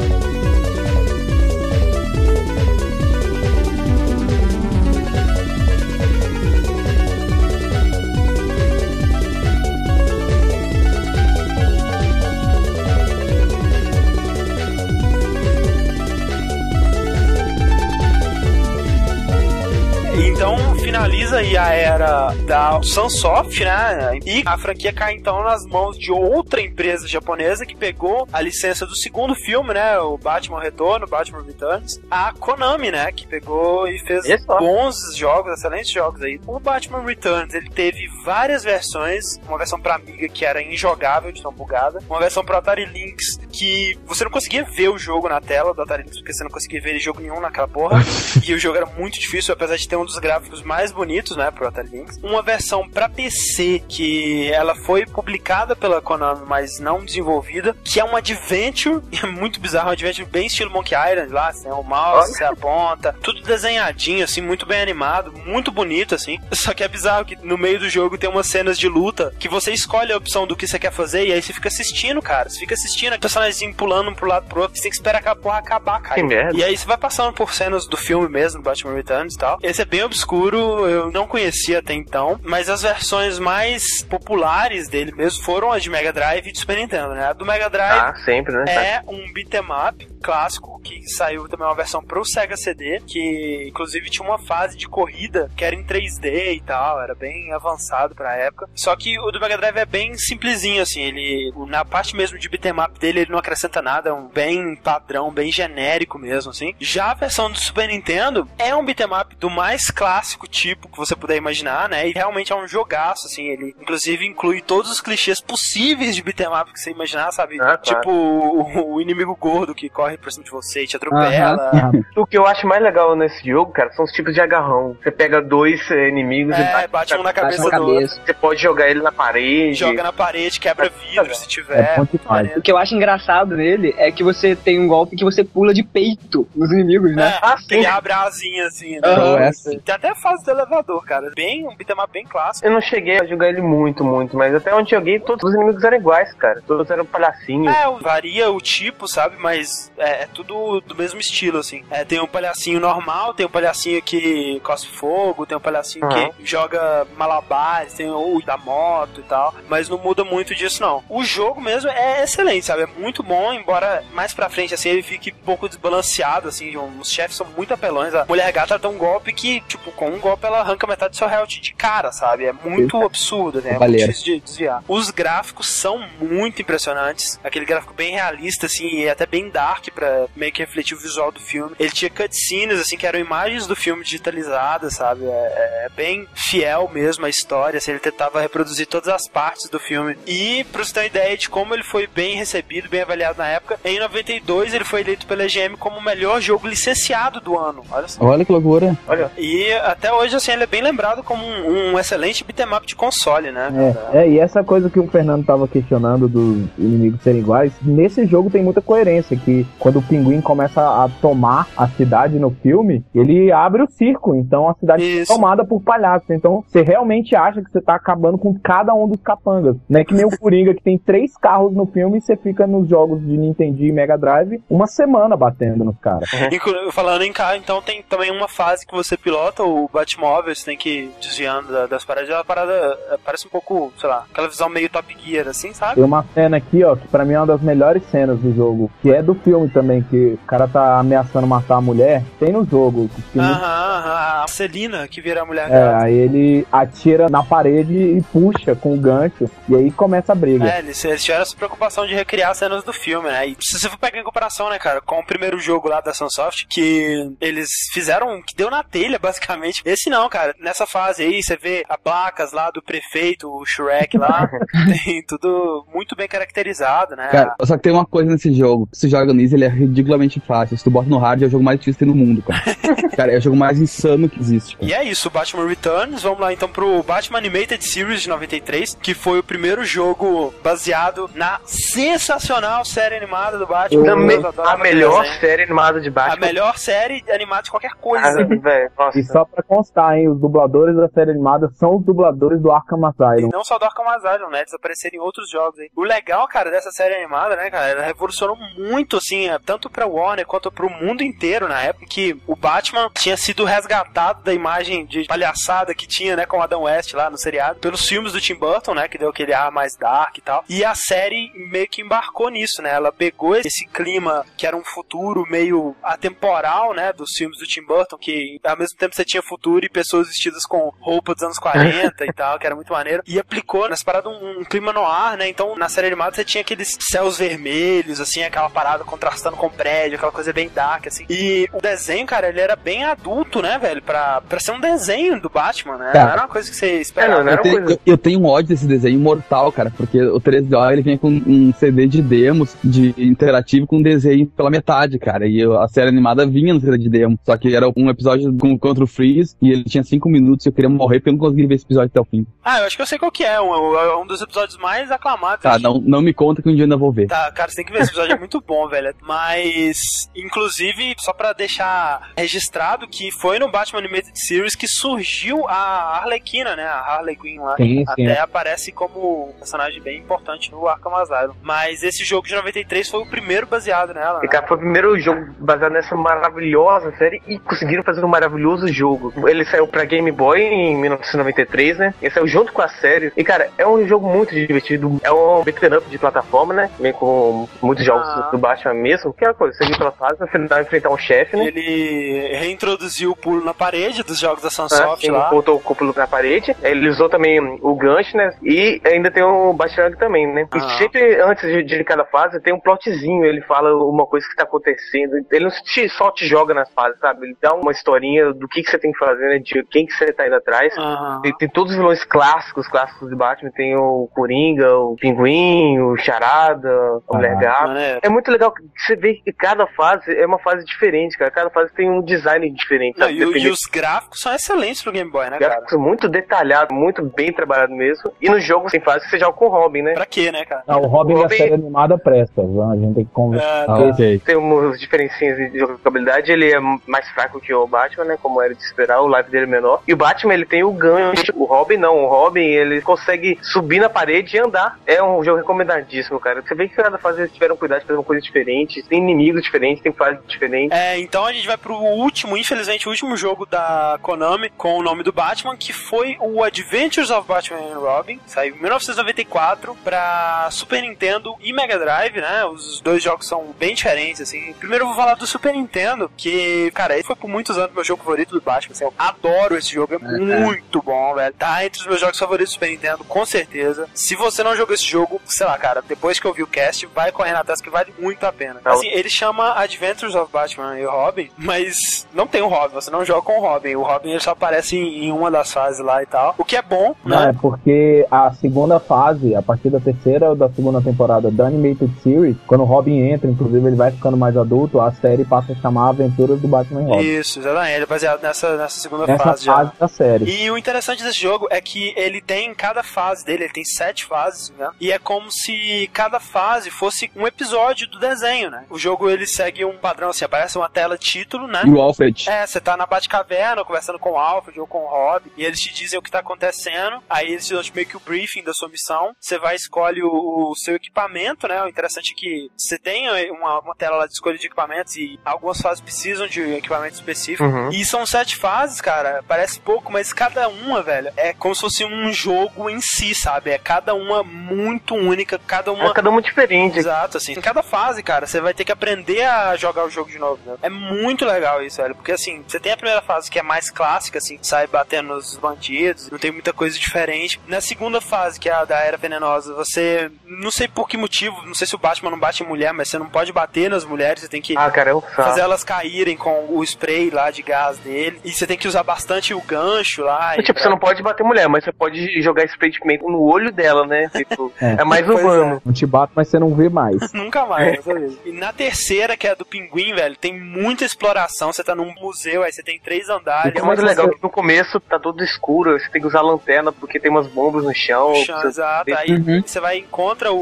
A era da Sunsoft, né? E a franquia cai então nas mãos de outra empresa japonesa que pegou a licença do segundo filme, né? O Batman Retorno, Batman Returns. A Konami, né? Que pegou e fez Olha só. bons jogos, excelentes jogos aí. O Batman Returns, ele teve várias versões. Uma versão pra Amiga que era injogável, de tão bugada. Uma versão pro Atari Lynx que você não conseguia ver o jogo na tela do Atari Lynx, porque você não conseguia ver jogo nenhum naquela porra. e o jogo era muito difícil, apesar de ter um dos gráficos mais bonitos, né, pro Atari Lynx. Uma versão pra PC que ela foi publicada pela Konami, mas não desenvolvida, que é um adventure, é muito bizarro, um adventure bem estilo Monkey Island lá, assim, o mouse, Olha. você aponta, tudo desenhadinho, assim, muito bem animado, muito bonito, assim. Só que é bizarro que no meio do jogo tem umas cenas de luta que você escolhe a opção do que você quer fazer e aí você fica assistindo, cara. Você fica assistindo, o personagem pulando um pro lado pro outro, você tem que esperar a porra acabar, cara. Que merda. E aí você vai passando por cenas do filme mesmo, Batman Returns e tal. Esse é bem obscuro, eu não conhecia até então, mas as versões mais populares dele mesmo foram as de Mega Drive e de Super Nintendo, né? A do Mega Drive Ah, sempre, né? é um beat'em up clássico que saiu também uma versão pro Sega CD, que inclusive tinha uma fase de corrida que era em 3D e tal, era bem avançado pra época. Só que o do Mega Drive é bem simplesinho assim, ele na parte mesmo de beat'em up dele ele não acrescenta nada, é um bem padrão, bem genérico mesmo assim. Já a versão do Super Nintendo é um beat'em up do mais clássico tipo que você puder puder imaginar, né? E realmente é um jogaço, assim. Ele, inclusive, inclui todos os clichês possíveis de beat'em up que você imaginar, sabe? Ah, claro. tipo o, o inimigo gordo que corre por cima de você e te atropela. O que eu acho mais legal nesse jogo, cara, são os tipos de agarrão. Você pega dois eh, inimigos e É, bate um na cabeça na do outro. cabeça. Você pode jogar ele na parede. Joga na parede, quebra vidro se É tiver. maneiro. O que eu acho engraçado nele é que você tem um golpe que você pula de peito nos inimigos, né? É, Ah, sim. ele abre a asinha assim. né? Tem até a fase do elevador, cara. Bem, um beat'em bem clássico. Eu não cheguei a jogar ele muito, muito, mas até onde joguei, todos os inimigos eram iguais, cara. Todos eram palhacinhos. É, varia o tipo, sabe? Mas é, é tudo do mesmo estilo, assim. É, tem um palhacinho normal, tem um palhacinho que cospe fogo, tem um palhacinho Aham. que joga malabares, tem o da moto e tal. Mas não muda muito disso, não. O jogo mesmo é excelente, sabe? É muito bom, embora mais pra frente, assim, ele fique um pouco desbalanceado, assim. Os chefes são muito apelões. A mulher gata dá um golpe que, tipo, com um golpe ela arranca metade do seu health de cara, sabe? É muito absurdo, né? É muito difícil de desviar. Os gráficos são muito impressionantes. Aquele gráfico bem realista, assim, e até bem dark pra meio que refletir o visual do filme. Ele tinha cutscenes, assim, que eram imagens do filme digitalizadas, sabe? É, é bem fiel mesmo à história, assim, ele tentava reproduzir todas as partes do filme. E, pra você ter uma ideia de como ele foi bem recebido, bem avaliado na época, em 92 ele foi eleito pela EGM como o melhor jogo licenciado do ano. Olha só. Olha que loucura. E até hoje, assim, ele é bem lembrado como um, um excelente beat'em up de console, né? É, é, e essa coisa que o Fernando tava questionando dos inimigos serem iguais, nesse jogo tem muita coerência, que quando o pinguim começa a tomar a cidade no filme, ele abre o circo, então a cidade Isso. é tomada por palhaços, então você realmente acha que você tá acabando com cada um dos capangas, não é que nem o Coringa que tem três carros no filme e você fica nos jogos de Nintendo e Mega Drive uma semana batendo nos caras. Inclu- Falando em carro, então tem também uma fase que você pilota o Batmóvel, você tem que ir desviando da- das paradas. A parada é, parece um pouco, sei lá, aquela visão meio Top Gear, assim, sabe? Tem uma cena aqui, ó, que pra mim é uma das melhores cenas do jogo, que é do filme também, que o cara tá ameaçando matar a mulher. Tem no jogo. Que Aham, aham, a Celina que vira a mulher É, gata. aí ele atira na parede e puxa com o gancho, e aí começa a briga. É, eles, eles tiveram essa preocupação de recriar cenas do filme, né? E se você for pegar em comparação, né, cara, com o primeiro jogo lá da Sunsoft, que eles fizeram, que deu na telha, basicamente. Esse não, cara. Nessa fase aí, você vê a placas lá do prefeito, o Shrek lá, tem tudo muito bem caracterizado, né? Cara, só que tem uma coisa nesse jogo. Se joga nisso, ele é ridiculamente fácil. Se tu bota no hard, é o jogo mais difícil que tem no mundo, cara. cara, é o jogo mais insano que existe. Cara. E é isso, Batman Returns. Vamos lá então pro Batman Animated Series de 93, que foi o primeiro jogo baseado na sensacional série animada do Batman. Me- a melhor desenho. série animada de A Batman. melhor série animada de qualquer Ah, coisa. velho, nossa. E só pra constar, hein, os dubladores da série animada são os dubladores do Arkham E Asylum. não só do Arkham Asylum, né? Eles apareceram em outros jogos aí. O legal, cara, dessa série animada, né, cara, ela revolucionou muito, assim, é, tanto pra Warner quanto pro mundo inteiro na época que o Batman tinha sido resgatado da imagem de palhaçada que tinha, né, com o Adam West lá no seriado, pelos filmes do Tim Burton, né, que deu aquele ar mais dark e tal. E a série meio que embarcou nisso, né? Ela pegou esse clima que era um futuro meio atemporal, né, dos filmes do Tim Burton, que ao mesmo tempo você tinha futuro e pessoas vestidas com roupa dos anos 40 e tal, que era muito maneiro, e aplicou nessa parada um, um clima no ar, né? Então na série animada você tinha aqueles céus vermelhos, assim, aquela parada contrastando com o prédio, aquela coisa bem dark, assim. E o desenho, cara, ele era bem adulto, né, velho? Pra, pra ser um desenho do Batman, né? Cara. Não era uma coisa que você esperava. É, não, não Eu tenho, coisa- eu, eu tenho um ódio desse desenho mortal, cara, porque o 3DO ele vem com um CD de demos de interativo com desenho pela metade, cara. E eu- a série animada vinha no CD de demo. Só que era um episódio com, contra o Freeze e ele tinha cinco minutos e eu queria morrer porque eu não conseguia ver esse episódio até o fim. Ah, eu acho que eu sei qual que é. Um, é um dos episódios mais aclamados. Tá, não, não me conta que um dia eu ainda vou ver. Tá, cara, você tem que ver, esse episódio é muito bom, velho. Mas, inclusive, só pra deixar registrado que foi no Batman Animated Series que surgiu a Arlequina, né? A Harley Quinn lá. Sim, sim. Até aparece como um personagem bem importante no Arkham Asylum. Mas esse jogo de 93 foi o primeiro baseado nela, E né? cara, foi o primeiro jogo baseado nessa maravilhosa série e conseguiram fazer um maravilhoso jogo. Ele saiu pra Game Boy em 1993, né? Ele saiu junto com a série. E cara, é um jogo muito divertido. É um beat'em up de plataforma, né? Vem com muitos jogos Ah. do Batman mesmo. Que é a coisa, você pela fase, no final enfrentar um chefe, né? Ele reintroduziu o pulo na parede dos jogos da Ah, Sunsoft sim, lá. botou o cúpulo na parede. Ele usou também o gancho, né? E ainda tem o Batman também, né? Ah. E sempre antes de, de cada fase tem um plotzinho. Ele fala uma coisa que tá acontecendo. Ele não te- só te joga nas fases, sabe? Ele dá uma historinha do que, que você tem que fazer, né? De quem que que você tá indo atrás. Aham. Tem, tem todos os vilões clássicos, clássicos de Batman. Tem o Coringa, o Pinguim, o Charada, o Mulher Ah. É muito legal que você vê que cada fase é uma fase diferente, cara. Cada fase tem um design diferente. Não, e, e os gráficos são excelentes pro Game Boy, né, cara? Gráficos muito detalhado, muito bem trabalhado mesmo. E no jogo tem fase que você joga com o Robin, né? Pra quê, né, cara? Ah, o Robin, O da Robin- série animada presta, a gente tem que conversar. É, Ah, ok. Tem umas diferencinhas de jogabilidade, ele é mais fraco que o Batman, né? Como era de esperar, o life dele é menor. E o Batman, ele tem o gancho. O Robin não, o Robin, ele consegue subir na parede e andar. É um jogo recomendadíssimo, cara. Você vê que cada fase eles tiveram cuidado de fazer uma coisa diferente. Tem inimigos diferentes, tem fases diferentes. É, então a gente vai pro último, infelizmente, o último jogo da Konami com o nome do Batman, que foi o Adventures of Batman and Robin. Saiu em 1994 pra Super Nintendo e Mega Drive, né? Os dois jogos são bem diferentes, assim. Primeiro eu vou falar do Super Nintendo, que, cara, esse foi por muitos anos meu jogo favorito do Batman. Assim, eu adoro esse jogo, é muito bom, velho. Tá entre os meus jogos favoritos do Super Nintendo, com certeza. Se você não jogou esse jogo, sei lá, cara, depois que eu vi o cast, vai correr na testa que vale muito a pena. Não. Assim, ele chama Adventures of Batman e Robin, mas não tem o Robin, você não joga com o Robin. O Robin ele só aparece em, em uma das fases lá e tal. O que é bom, Não, né? é porque a segunda fase, a partir da terceira ou da segunda temporada da Animated Series, quando o Robin entra, inclusive ele vai ficando mais adulto, a série passa a chamar Aventuras do Batman e Robin. Isso, exatamente. Ele é baseado nessa, nessa segunda Nessa fase já. fase da série. E o interessante desse jogo é que ele tem cada fase dele, ele tem sete fases, né? E é como se cada fase fosse um episódio do desenho, né? O jogo ele segue um padrão assim, aparece uma tela título, né? E o Alfred. É, você tá na Batcaverna conversando com o Alfred ou com o Rob, e eles te dizem o que tá acontecendo, aí eles te dão tipo, meio que o briefing da sua missão, você vai escolhe o, o seu equipamento, né? O interessante é que você tem uma, uma tela lá de escolha de equipamentos e algumas fases precisam de equipamento específico. Uhum. E são sete fases, cara. Parece pouco, mas cada uma, velho, é como se fosse um jogo em si, sabe? É cada uma muito única, cada uma É cada um diferente. Exato, assim. Em cada fase, cara, você vai ter que aprender a jogar o jogo de novo, né? É muito legal isso, velho. Porque, assim, você tem a primeira fase que é mais clássica, assim, sai batendo nos bandidos, não tem muita coisa diferente. Na segunda fase, que é a da Era Venenosa, você, não sei por que motivo, não sei se o Batman não bate em mulher, mas você não pode bater nas mulheres, você tem que Ah, cara, é fazer elas caírem com o spray lá de gás dele. E você tem que usar bastante o gancho lá. Tipo, pra- você não pode bater mulher, mas você pode jogar spray de pimenta no olho dela, né? Tipo, É. é. mais Pois humano. Não te bato, mas você não vê mais. Nunca mais, vez. E na terceira, que é a do pinguim, velho, tem muita exploração. Você tá num museu, aí você tem três O andares. é muito legal que no começo tá tudo escuro, você tem que usar lanterna porque tem umas bombas no chão. Chão, você- exato. Aí Uhum. você vai encontra o,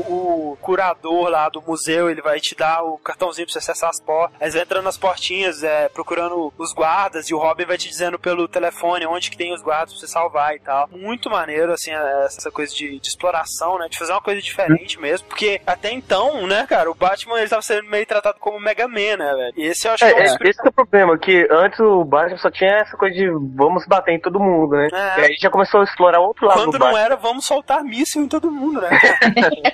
o curador lá do museu, ele vai te dar o cartãozinho pra você acessar as portas. Aí você vai entrando nas portinhas, é, procurando os guardas, e o Robin vai te dizendo pelo telefone onde que tem os guardas pra você salvar e tal. Muito maneiro, assim, essa coisa de, de exploração, né? De fazer uma coisa diferente mesmo. Porque até então, né, cara, o Batman ele tava sendo meio tratado como Mega Man, né, velho? E esse eu acho É, que é um é, esse que é o problema, que antes o Batman só tinha essa coisa de vamos bater em todo mundo, né? É. E aí já começou a explorar outro lado Quando do não Batman. era, vamos soltar míssil em todo mundo, né?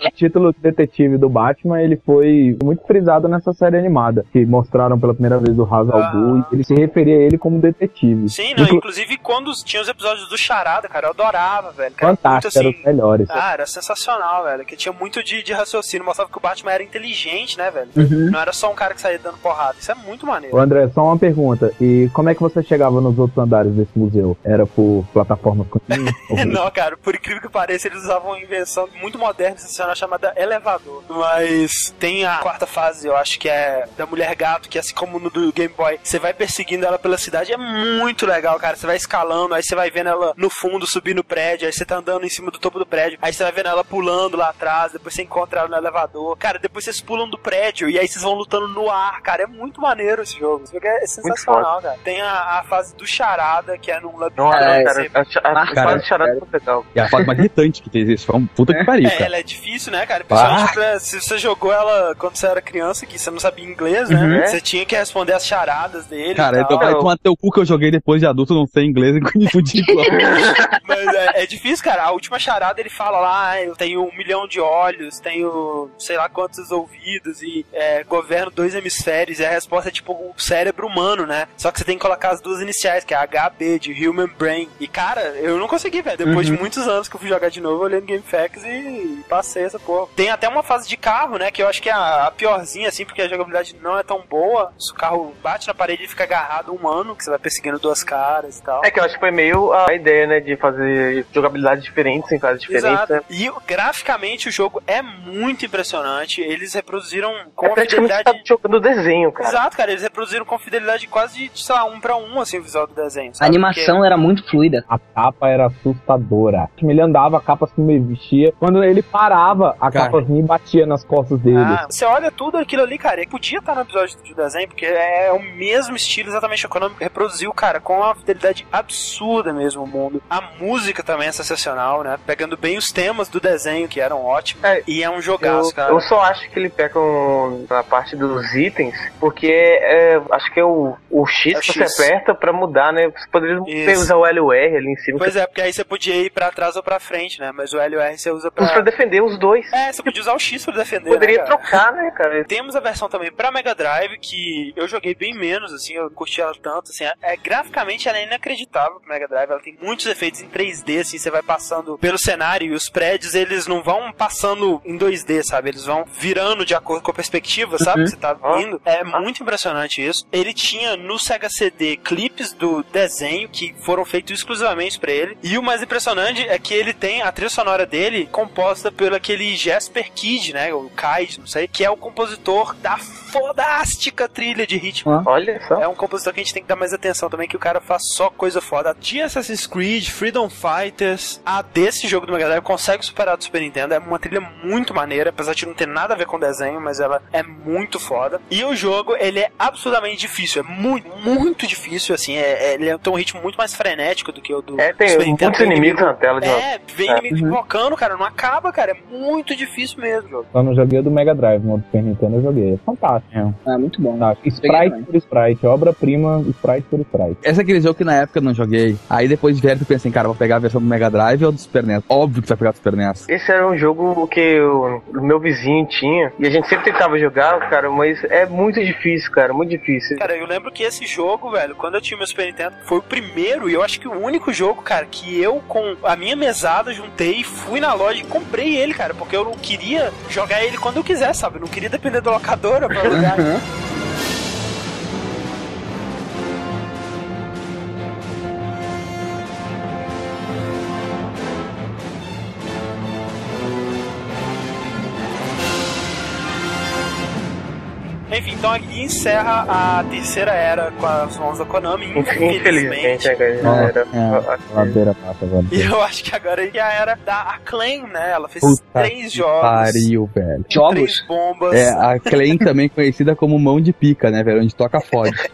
O título detetive do Batman, ele foi muito frisado nessa série animada, que mostraram pela primeira vez o Ra's al Ah. Ghul, e ele se referia a ele como detetive. Sim, não, Inclu- inclusive quando tinha os episódios do Charada, cara, eu adorava, velho. Muito Fantástico, eram assim. os melhores. Ah, era sensacional, velho. Que tinha muito de, de raciocínio. Mostrava que o Batman era inteligente, né, velho? Uhum. Não era só um cara que saía dando porrada. Isso é muito maneiro. Ô André, só uma pergunta. E como é que você chegava nos outros andares desse museu? Era por plataformas continuas? Não, cara, por incrível que pareça, eles usavam uma invenção muito moderna, sensacional, chamada elevador. Mas tem a quarta fase, eu acho que é da Mulher Gato, que assim como no do Game Boy, você vai perseguindo ela pela cidade, é muito legal, cara. Você vai escalando, aí você vai vendo ela no fundo subir no prédio, aí você tá andando em cima do topo do prédio, aí você vai vendo ela pulando lá atrás, depois você encontra ela no elevador. Cara, depois vocês pulam do prédio e aí vocês vão lutando no ar, cara. É muito maneiro esse jogo. Esse jogo é sensacional, cara. Tem a, a fase do Charada, que é num labirinto. Não, É, cara, a, a, a, Cara, fase de charada foi legal. E a fase mais irritante que tem isso. Foi um puta que pariu, É, cara. ela é difícil, né, cara? Principalmente pra- se você jogou ela quando você era criança, que você não sabia inglês, né? Uhum. Você tinha que responder as charadas dele. Cara, então vai tomar teu cu que eu joguei depois de adulto, não sei inglês e com Mas é, é difícil, cara. A última charada ele fala lá, ah, eu tenho um milhão de olhos, tenho sei lá quantos ouvidos e é, governo dois hemisférios. E a resposta é tipo o cérebro humano, né? Só que você tem que colocar as duas iniciais, que é HB, de Human Brain. E cara, eu não consegui, velho. Depois Uhum. de muitos anos que eu fui jogar de novo, eu olhei no GameFAQs e passei essa porra. Tem até uma fase de carro, né? Que eu acho que é a, a piorzinha, assim, porque a jogabilidade não é tão boa. Se o carro bate na parede e fica agarrado humano, que você vai perseguindo duas caras. tal. É que eu acho que foi meio a ideia, né, de fazer jogabilidades diferentes em fases diferentes, Exato. né? E graficamente o jogo é muito impressionante. Eles reproduziram com É fidelidade. tá jogando desenho, cara. Exato, cara. Eles reproduziram com fidelidade quase de, sei lá, um pra um, assim, o visual do desenho. A sabe? animação era muito fluida. A capa era assustadora. Ele andava, a capa se mexia. Quando ele parava, a Cara. capa vinha e batia nas costas dele. Ah, você olha tudo aquilo ali, cara, e podia estar no episódio de desenho, porque é o mesmo estilo exatamente econômico, reproduziu, cara, com uma fidelidade absurda mesmo o mundo. A música também é sensacional, né? Pegando bem os temas do desenho, que eram ótimos. É, e é um jogaço, Eu, cara. eu só acho que ele peca um, na parte dos itens, porque é, acho que é o, o X É o que X. você aperta pra mudar, né? Você poderia Isso. usar o L ou R ali em cima. Pois é, porque aí você podia ir pra trás ou pra frente, né? Mas o L e o R você usa Pra pra. defender os dois. É, você podia usar o X pra defender. Poderia né, trocar, né, cara? Temos a versão também pra Mega Drive, que eu joguei bem menos, assim, eu curti ela tanto, assim. É, graficamente ela é inacreditável pro Mega Drive, ela tem muitos efeitos em 3D, assim, você vai passando pelo cenário e os prédios, eles não vão passando em 2D, sabe? Eles vão virando de acordo com a perspectiva, sabe? Que você tá vindo. É muito impressionante isso. Ele tinha no Sega CD clipes do desenho que foram feitos exclusivamente pra ele. E o mais impressionante é que ele tem a trilha sonora dele composta pelo aquele Jasper Kid, né? O Kai, não sei, que é o compositor da fodástica trilha de ritmo. Olha só. É um compositor que a gente tem que dar mais atenção também, que o cara faz só coisa foda. De Assassin's Creed, Freedom Fighters, a desse jogo do Mega Drive consegue superar do Super Nintendo. É uma trilha muito maneira, apesar de não ter nada a ver com desenho, mas ela é muito foda. E o jogo, ele é absurdamente difícil. É muito, muito difícil, assim. É, é- ele tem um ritmo muito mais frenético do que o do É, tem Super Nintendo. muitos inimigos na tela de É, vem É. inimigo invocando, cara. Não acaba, cara. É muito difícil mesmo o jogo. Só não joguei o do Mega Drive, no Super Nintendo eu joguei. É fantástico. É muito bom. fantástico. Peguei Sprite por Sprite, obra-prima, Sprite por Sprite. Esse é aquele jogo que na época eu não joguei. Aí depois de velho eu pensei, cara, vou pegar a versão do Mega Drive ou do Super NES. Óbvio que você vai pegar do Super NES. Esse era um jogo que o, o meu vizinho tinha. E a gente sempre tentava jogar, cara, mas é muito difícil, cara, muito difícil. Cara, eu lembro que esse jogo, velho, quando eu tinha meu Super Nintendo, foi o primeiro e eu acho que o único jogo, cara, que eu com a minha mesada juntei, fui na loja e comprei ele, cara, porque eu não queria jogar ele quando eu quisesse, sabe? Eu não queria depender da locadora pra jogar. Enfim, então aqui encerra a terceira era com as mãos da Konami, Infelizmente, infelizmente. Era- é. Ladeira velho. E eu acho que agora é a era da Acclaim, né? Ela fez Puta três que jogos, Pariu, velho. Jogos? três bombas. É, a Klein também conhecida como mão de pica, né, velho? Onde toca fode.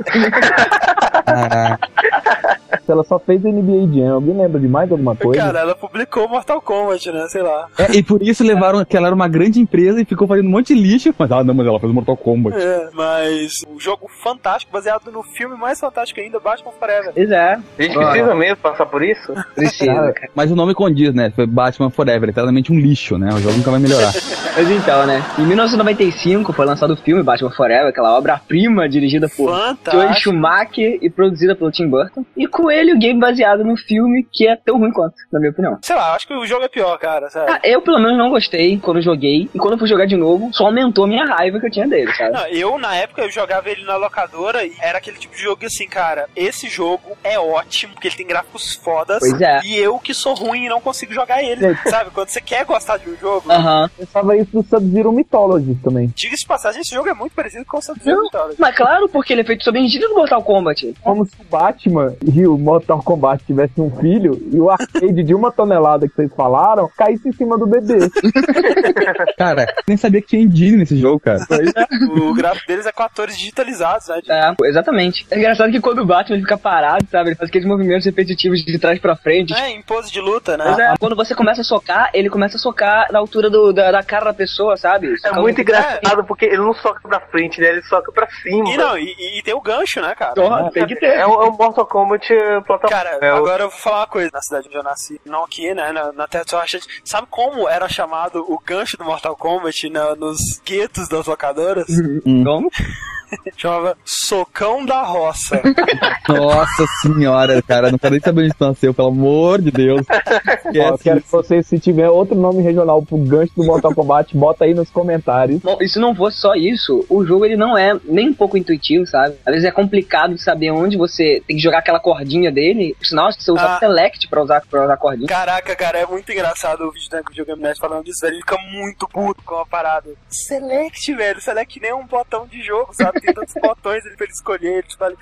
Caraca. Ela só fez NBA Jam. Alguém lembra de mais alguma coisa? Cara, ela publicou Mortal Kombat, né? Sei lá. É, e por isso levaram que ela era uma grande empresa e ficou fazendo um monte de lixo. Mas, ah, não, mas ela fez Mortal Kombat. É, mas um jogo fantástico, baseado no filme mais fantástico ainda, Batman Forever. Pois é, A gente precisa mesmo passar por isso? precisa, cara. Mas o nome condiz, né? Foi Batman Forever, eternamente um lixo, né? O jogo nunca vai melhorar. Mas então, né? Em 1995 foi lançado o filme Batman Forever, aquela obra-prima dirigida por Joel Fantástico. Schumacher e produzida pelo Tim Burton. E com ele o game baseado no filme que é tão ruim quanto, na minha opinião. Sei lá, acho que o jogo é pior, cara, sério. Ah, eu pelo menos não gostei quando joguei. E quando eu fui jogar de novo, só aumentou a minha raiva que eu tinha dele, sabe? Não, eu, na época, eu jogava ele na locadora e era aquele tipo de jogo assim, cara, esse jogo é ótimo, porque ele tem gráficos fodas. Pois é. E eu que sou ruim e não consigo jogar ele, sabe? Quando você quer gostar de um jogo, Aham. Pensava isso do Sub-Zero Mythology também. diga-se de passagem, esse jogo é muito parecido com o Sub-Zero Mythology. Mas claro, porque ele é feito sob a do Mortal Kombat. Como se o Batman e o Mortal Kombat tivessem um filho e o arcade de uma tonelada que vocês falaram caísse em cima do bebê. Cara, nem sabia que tinha engine nesse jogo, cara. O gráfico deles é com atores digitalizados, né? É, exatamente. É engraçado que quando o Batman fica parado, sabe? Ele faz aqueles movimentos repetitivos de trás pra frente. É, em pose de luta, né? Mas é, quando você começa a socar, ele começa a socar na altura do- da, da cara da pessoa, sabe? É Socar muito um- engraçado porque ele não soca pra frente, né? Ele soca pra cima. E não, e, e tem o gancho, né, cara? Porra, tem que ter. É um, é um Mortal Kombat plataforma. Cara, É o- agora eu vou falar uma coisa. Na cidade onde eu nasci, não aqui, né, na, na Terra do sabe como era chamado o gancho do Mortal Kombat na- nos guetos das locadoras? Como? Chamava Socão da Roça. Nossa senhora, cara, não quero nem saber onde nasceu, pelo amor de Deus. Ó, quero que isso. você, se tiver outro nome regional pro gancho do Mortal Kombat, bota aí nos comentários. Bom, e se não fosse só isso, o jogo ele não é nem um pouco intuitivo, sabe? Às vezes é complicado de saber onde você tem que jogar aquela cordinha dele. Por sinal, acho que você usa Ah. Select pra usar, pra usar a cordinha. Caraca, cara, é muito engraçado o vídeo da Videogame Nerd falando disso, velho. Ele fica muito puto com a parada. Select, velho. Select nem é um botão de jogo, sabe? Tem tantos botões ali pra ele escolher. Ele fala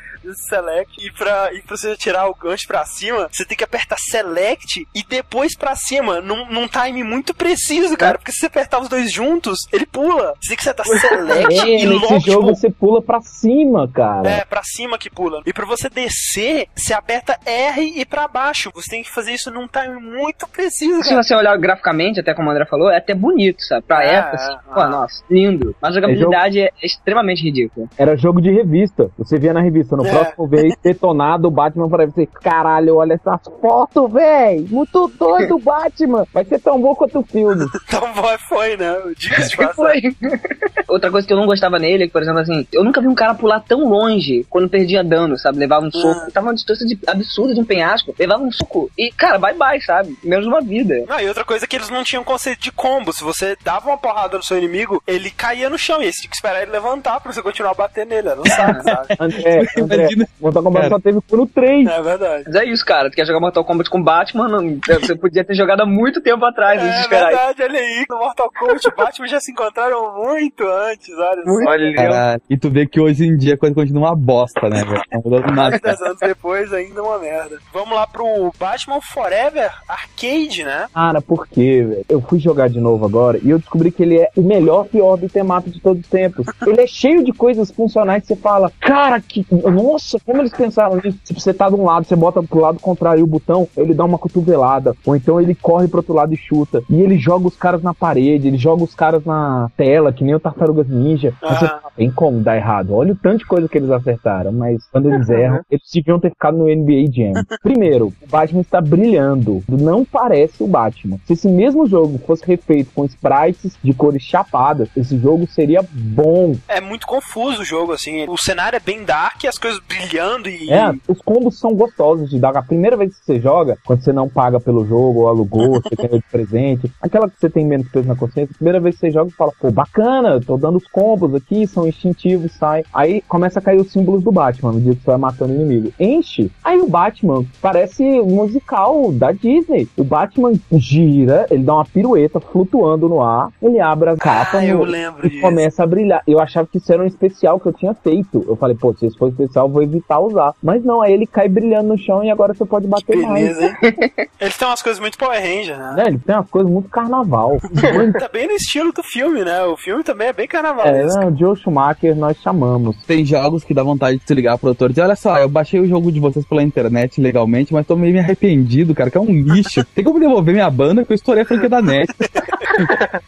Select. E pra, e pra você tirar o gancho pra cima, você tem que apertar Select e depois pra cima, num, num time muito preciso, cara. Porque se você apertar os dois juntos, ele pula. Você tem que acertar Select É, e nesse logo, jogo tipo, você pula pra cima, cara. é, pra cima que pula. E pra você descer, você aperta R e pra baixo. Você tem que fazer isso num time muito preciso, Se cara. você olhar graficamente, até como o André falou, é até bonito, sabe? Pra É, época, assim, é, pô, é. nossa, lindo. Mas a jogabilidade é, extremamente ridícula. Era jogo de revista. Você via na revista. No É. próximo vez, detonado, o Batman para você. Caralho, olha essas fotos, véi. Muito doido o Batman. Vai ser tão bom quanto o filme. Então vai, foi, né? De passagem. Foi. Outra coisa que eu não gostava nele é que, por exemplo, assim, eu nunca vi um cara pular tão longe quando perdia dano, sabe? Levava um soco. Tava uma distância de- absurda de um penhasco, levava um soco e, cara, bye bye, sabe? Menos uma vida. Não, e outra coisa é que eles não tinham conceito de combo. Se você dava uma porrada no seu inimigo, ele caía no chão. E aí você tinha que esperar ele levantar pra você continuar batendo nele. Era um saco, sabe? André, André. Mortal Kombat Cara. só teve no 3. É verdade. Mas é isso, cara. Tu quer jogar Mortal Kombat com Batman? Não, você podia ter jogado há muito tempo atrás, É verdade, olha aí. No Mortal Kombat, o Batman já se encontraram muito antes, olha. Olha, Caralho. E tu vê que hoje em dia a coisa continua uma bosta, né, velho? Não nada. Mais 10 anos depois, ainda uma merda. Vamos lá pro Batman Forever Arcade, né? Cara, por quê, velho? Eu fui jogar de novo agora e eu descobri que ele é o melhor pior beatmap de todos os tempos. Ele é cheio de coisas funcionais que você fala, cara, que. Nossa, como eles pensaram nisso? Se você tá de um lado, você bota pro lado contrário o botão, ele dá uma cotovelada. Ou então ele corre pro outro lado e chuta. E ele joga os caras na parede, ele joga os caras na tela, que nem o Tartarugas Ninja. Você Ah. fala, tem como dar errado. Olha o tanto de coisa que eles acertaram, mas quando eles erram, eles deviam ter ficado no NBA Jam. Primeiro, o Batman está brilhando. Não parece o Batman. Se esse mesmo jogo fosse refeito com sprites de cores chapadas, esse jogo seria bom. É muito confuso o jogo, assim. O cenário é bem dark, as coisas brilhando e. É, os combos são gostosos de dar. A primeira vez que você joga, quando você não paga pelo jogo ou alugou, você ganhou de presente, aquela que você tem menos peso na consciência, a primeira vez que você joga, você fala, pô, bacana, tô dando os combos aqui, são instintivos, sai. Aí começa a cair os símbolos do Batman no dia que você vai matando o inimigo. Enche. Aí o Batman parece um musical da Disney. O Batman gira, ele dá uma pirueta flutuando no ar, ele abre a capa Ah, eu no- lembro e disso. começa a brilhar. Eu achava que isso era um especial que eu tinha feito. Eu falei, pô, se isso for especial, eu vou evitar usar. Mas não, aí ele cai brilhando no chão e agora você pode bater mais. Beleza, hein? Eles têm umas coisas muito Power Ranger, né? Né, ele tem umas coisas muito carnaval. Muito- Tá bem no estilo do filme, né? O filme também é bem é, carnavalesco. não, o Joe Schumacher nós chamamos. Tem jogos que dá vontade de se ligar pro produtor e dizer, olha só, eu baixei o jogo de vocês pela internet legalmente, mas tô meio me arrependido, cara, que é um lixo. Tem como devolver minha banda que eu estourei a franquia da net.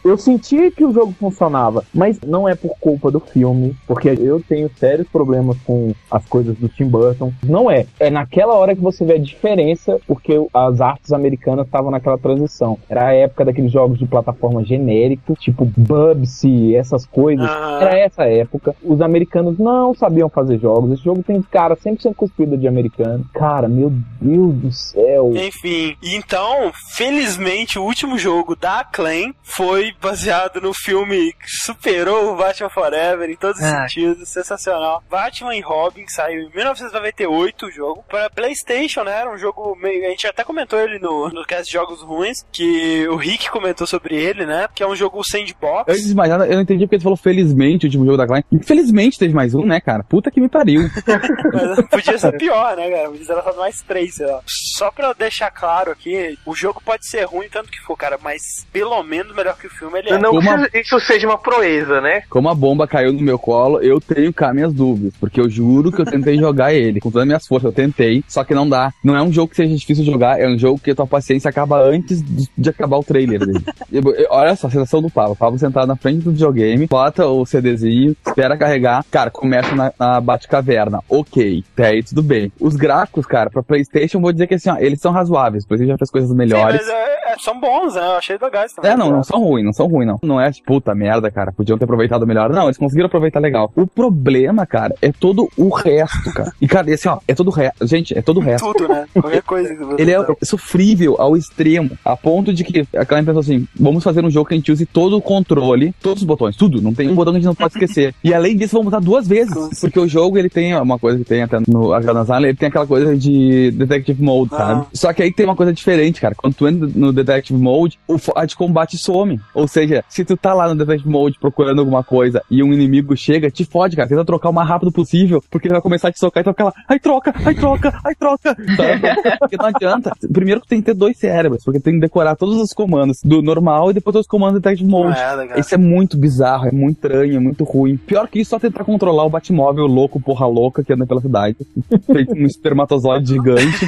Eu senti que o jogo funcionava, mas não é por culpa do filme, porque eu tenho sérios problemas com as coisas do Tim Burton. Não é. É naquela hora que você vê a diferença, porque as artes americanas estavam naquela transição. Era a época daqueles jogos de plataforma genérico, tipo Bubsy, essas coisas. Aham. Era essa época. Os americanos não sabiam fazer jogos. Esse jogo tem cara 100% cuspida de americano. Cara, meu Deus do céu. Enfim, então, felizmente, o último jogo da Acclaim foi baseado no filme que superou o Batman Forever em todos os Sentidos, sensacional. Batman e Robin saiu em 1998 o jogo para PlayStation, né? Era um jogo meio, a gente até comentou ele no no cast de jogos ruins, que o Rick comentou sobre ele, né? Que é um jogo sandbox. De mais nada, eu não entendi porque você falou felizmente o último jogo da Klein. Infelizmente teve mais um, né, cara? Puta que me pariu. Mas podia ser pior, né, cara? Podia lançado mais três, sei lá. Só pra deixar claro aqui, o jogo pode ser ruim tanto que for, cara, mas pelo menos melhor que o filme ele é. Não isso seja uma proeza, né? Como a bomba caiu no meu colo, eu tenho cá minhas dúvidas. Porque eu juro que eu tentei jogar ele. Com todas as minhas forças, eu tentei. Só que não dá. Não é um jogo que seja difícil de jogar. É um jogo que a tua paciência acaba antes de, de acabar o trailer dele. Eu- eu- olha só, a sensação do Pablo. O Pablo sentado na frente do videogame, bota o CDzinho, espera carregar. Cara, começa na, na Batcaverna. Ok. Até aí tudo bem. Os gráficos, cara, pra PlayStation, vou dizer que assim, ó, eles são razoáveis. PlayStation já fez coisas Sim, melhores. mas é- é- são bons, né? Eu achei legais também. É, não, não são ruins, não são ruins, não. Não é tipo, puta merda, cara, podiam ter aproveitado melhor. Não, eles conseguiram aproveitar legal. O problema, cara, é todo o resto, cara. E, cara, esse, ó, é todo o resto. Gente, é todo o resto. Tudo, né? Qualquer coisa Ele é sofrível ao extremo, a ponto de que a Klein pensou assim: vamos fazer um jogo que a gente use todo o controle, todos os botões, tudo, não tem um botão que a gente não pode esquecer. E além disso, vamos usar duas vezes, porque o jogo ele tem uma coisa que tem até no Arcanas Island, ele tem aquela coisa de Detective Mode, Ah. sabe? Só que aí tem uma coisa diferente, cara. Quando tu entra no Detective Mode, o a de combate some. Ou seja, se tu tá lá no Detective Mode procurando alguma coisa e um inimigo chega, te fode, cara. Tenta trocar o mais rápido possível, porque ele vai começar a te socar e tu vai ficar lá, ai troca, ai troca, ai troca. Sabe? Porque não adianta. Primeiro que tem que ter dois cérebros, porque tem que decorar todos os comandos do normal e depois todos os comandos do Detective Mode. É, legal. Isso é muito bizarro, é muito estranho, é muito ruim. Pior que isso, só tentar controlar o Batmóvel louco, porra louca, que anda pela cidade. Feito um espermatozoide gigante.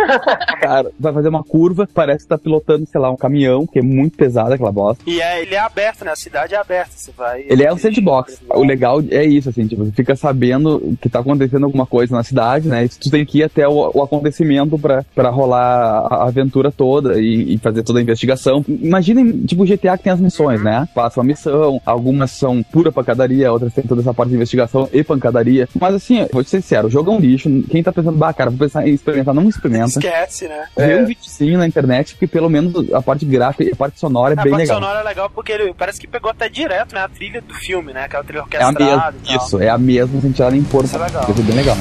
Cara, vai fazer uma curva, parece que tá pilotando, sei lá, um caminhão, que é muito pesado aquela bosta. E é, ele é aberto, né? A cidade é aberta. Você vai. Ele é um sandbox. O legal é isso, assim, tipo, você fica sabendo que tá acontecendo alguma coisa na cidade, né? E tu tem que ir até o, o acontecimento pra, pra rolar a aventura toda e, e fazer toda a investigação. Imaginem, tipo, o GTA que tem as missões, né? Passa uma missão, algumas são pura pancadaria, outras tem toda essa parte de investigação e pancadaria. Mas assim, vou te ser sincero, o jogo é um lixo. Quem tá pensando, bah, cara, vou pensar em experimentar, não experimenta. Esquece, né? Vê um videozinho na internet, porque pelo menos a parte gráfica e a parte sonora é a bem parte legal. sonora é legal porque ele parece que pegou até direto, né? A trilha do filme, né? Aquela trilha É a orquestrada mesma, isso, é a mesma sem tirar nem pôr. Isso é legal. Isso é bem legal.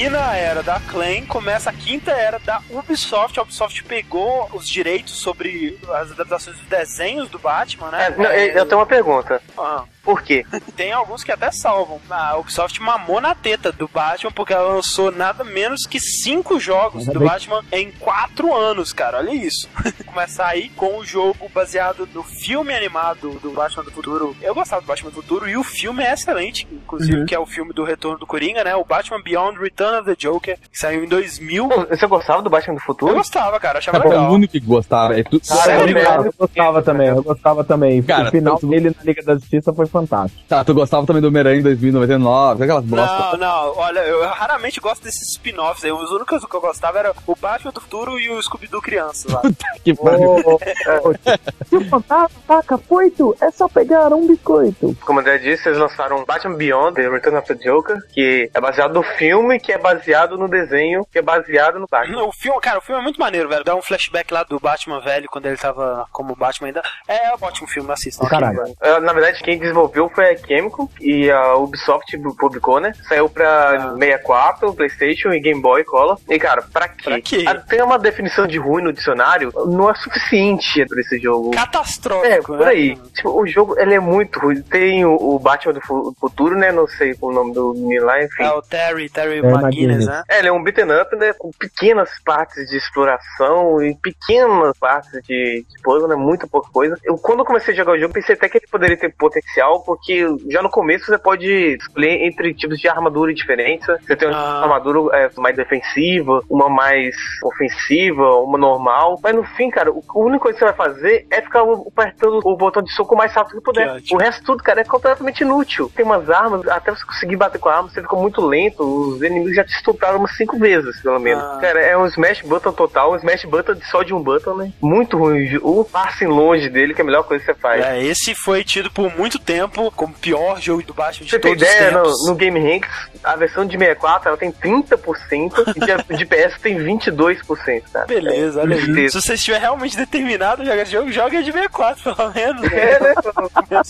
Termina a era da Clan, começa a quinta era da Ubisoft. A Ubisoft pegou os direitos sobre as adaptações dos desenhos do Batman, né? É, não, eu tenho uma pergunta. Ah, Por quê? tem alguns que até salvam. A Ubisoft mamou na teta do Batman porque ela lançou nada menos que cinco jogos do Batman em quatro anos, cara. Olha isso. Começa aí com o jogo baseado no filme animado do Batman do Futuro. Eu gostava do Batman do Futuro e o filme é excelente, inclusive, que é o filme do Retorno do Coringa, né? O Batman Beyond Return of the Joker, que saiu em 2000. Pô, Você gostava do Batman do Eu Futuro? gostava, cara, achava Cara, é o legal. único que gostava. É tudo... Cara, Cara, eu eu, lembro. eu gostava também, eu gostava também. Cara, o final tu- dele na Liga da Justiça foi fantástico. Tá, tu gostava também do Homem-Aranha em 2099, aquelas bosta. Não, não, olha, eu raramente gosto desses spin-offs aí. Os únicos que eu gostava era o Batman do Futuro e o Scooby-Doo criança lá. Que pariu. Se o fantasma taca poito, é só pegar um biscoito. Como o André disse, eles lançaram Batman Beyond, The Return of the Joker, que é baseado no filme, que é baseado no desenho, que é baseado no Batman. O filme, cara, o filme é muito maneiro, velho. Dá um flashback lá do Batman velho, quando ele tava como Batman ainda. É um ótimo filme, assistam. Caralho. Uh, Na verdade, quem desenvolveu foi a Chemical e a Ubisoft publicou, né? Saiu pra 64, PlayStation e Game Boy Color. E, cara, pra quê? Pra quê? Ah, Tem uma definição de ruim no dicionário, não é suficiente pra esse jogo. É, Catastrófico, por né? aí. Tipo, o jogo, ele é muito ruim. Tem o, o Batman do fu- futuro, né? Não sei o nome do menino lá, enfim. É o Terry, Terry É, McGuinness. né? É, ele é um beaten up, né? Com pequenas partes de exploração e pequenas partes de, de puzzle, né? Muito pouca coisa. Eu, quando eu comecei a jogar o jogo, pensei até que ele poderia ter potencial, porque já no começo você pode escolher entre tipos de armadura diferentes. Você tem uma Ah. armadura é, mais defensiva, uma mais ofensiva, uma normal. Mas no fim, cara, o- a única coisa que você vai fazer é ficar apertando o botão de soco o mais rápido que puder. Que o resto tudo, cara, é completamente inútil. Tem umas armas, até você conseguir bater com a arma, você fica muito lento. Os inimigos já te estupraram umas cinco vezes, pelo menos. Ah. Cara, é um smash button total, um smash button só de um button, né? Muito ruim. O passe longe dele, que é a melhor coisa que você faz. É, esse foi tido por muito tempo como o pior jogo do Batman de Você tem todos os ideia, no, tempos. no Game Ranks, a versão de 64 ela tem 30% e de, de PS tem 22%, cara. Beleza, É, olha aí. Se você estiver realmente determinado a jogar esse jogo, joga de 64, pelo menos. né? É, né?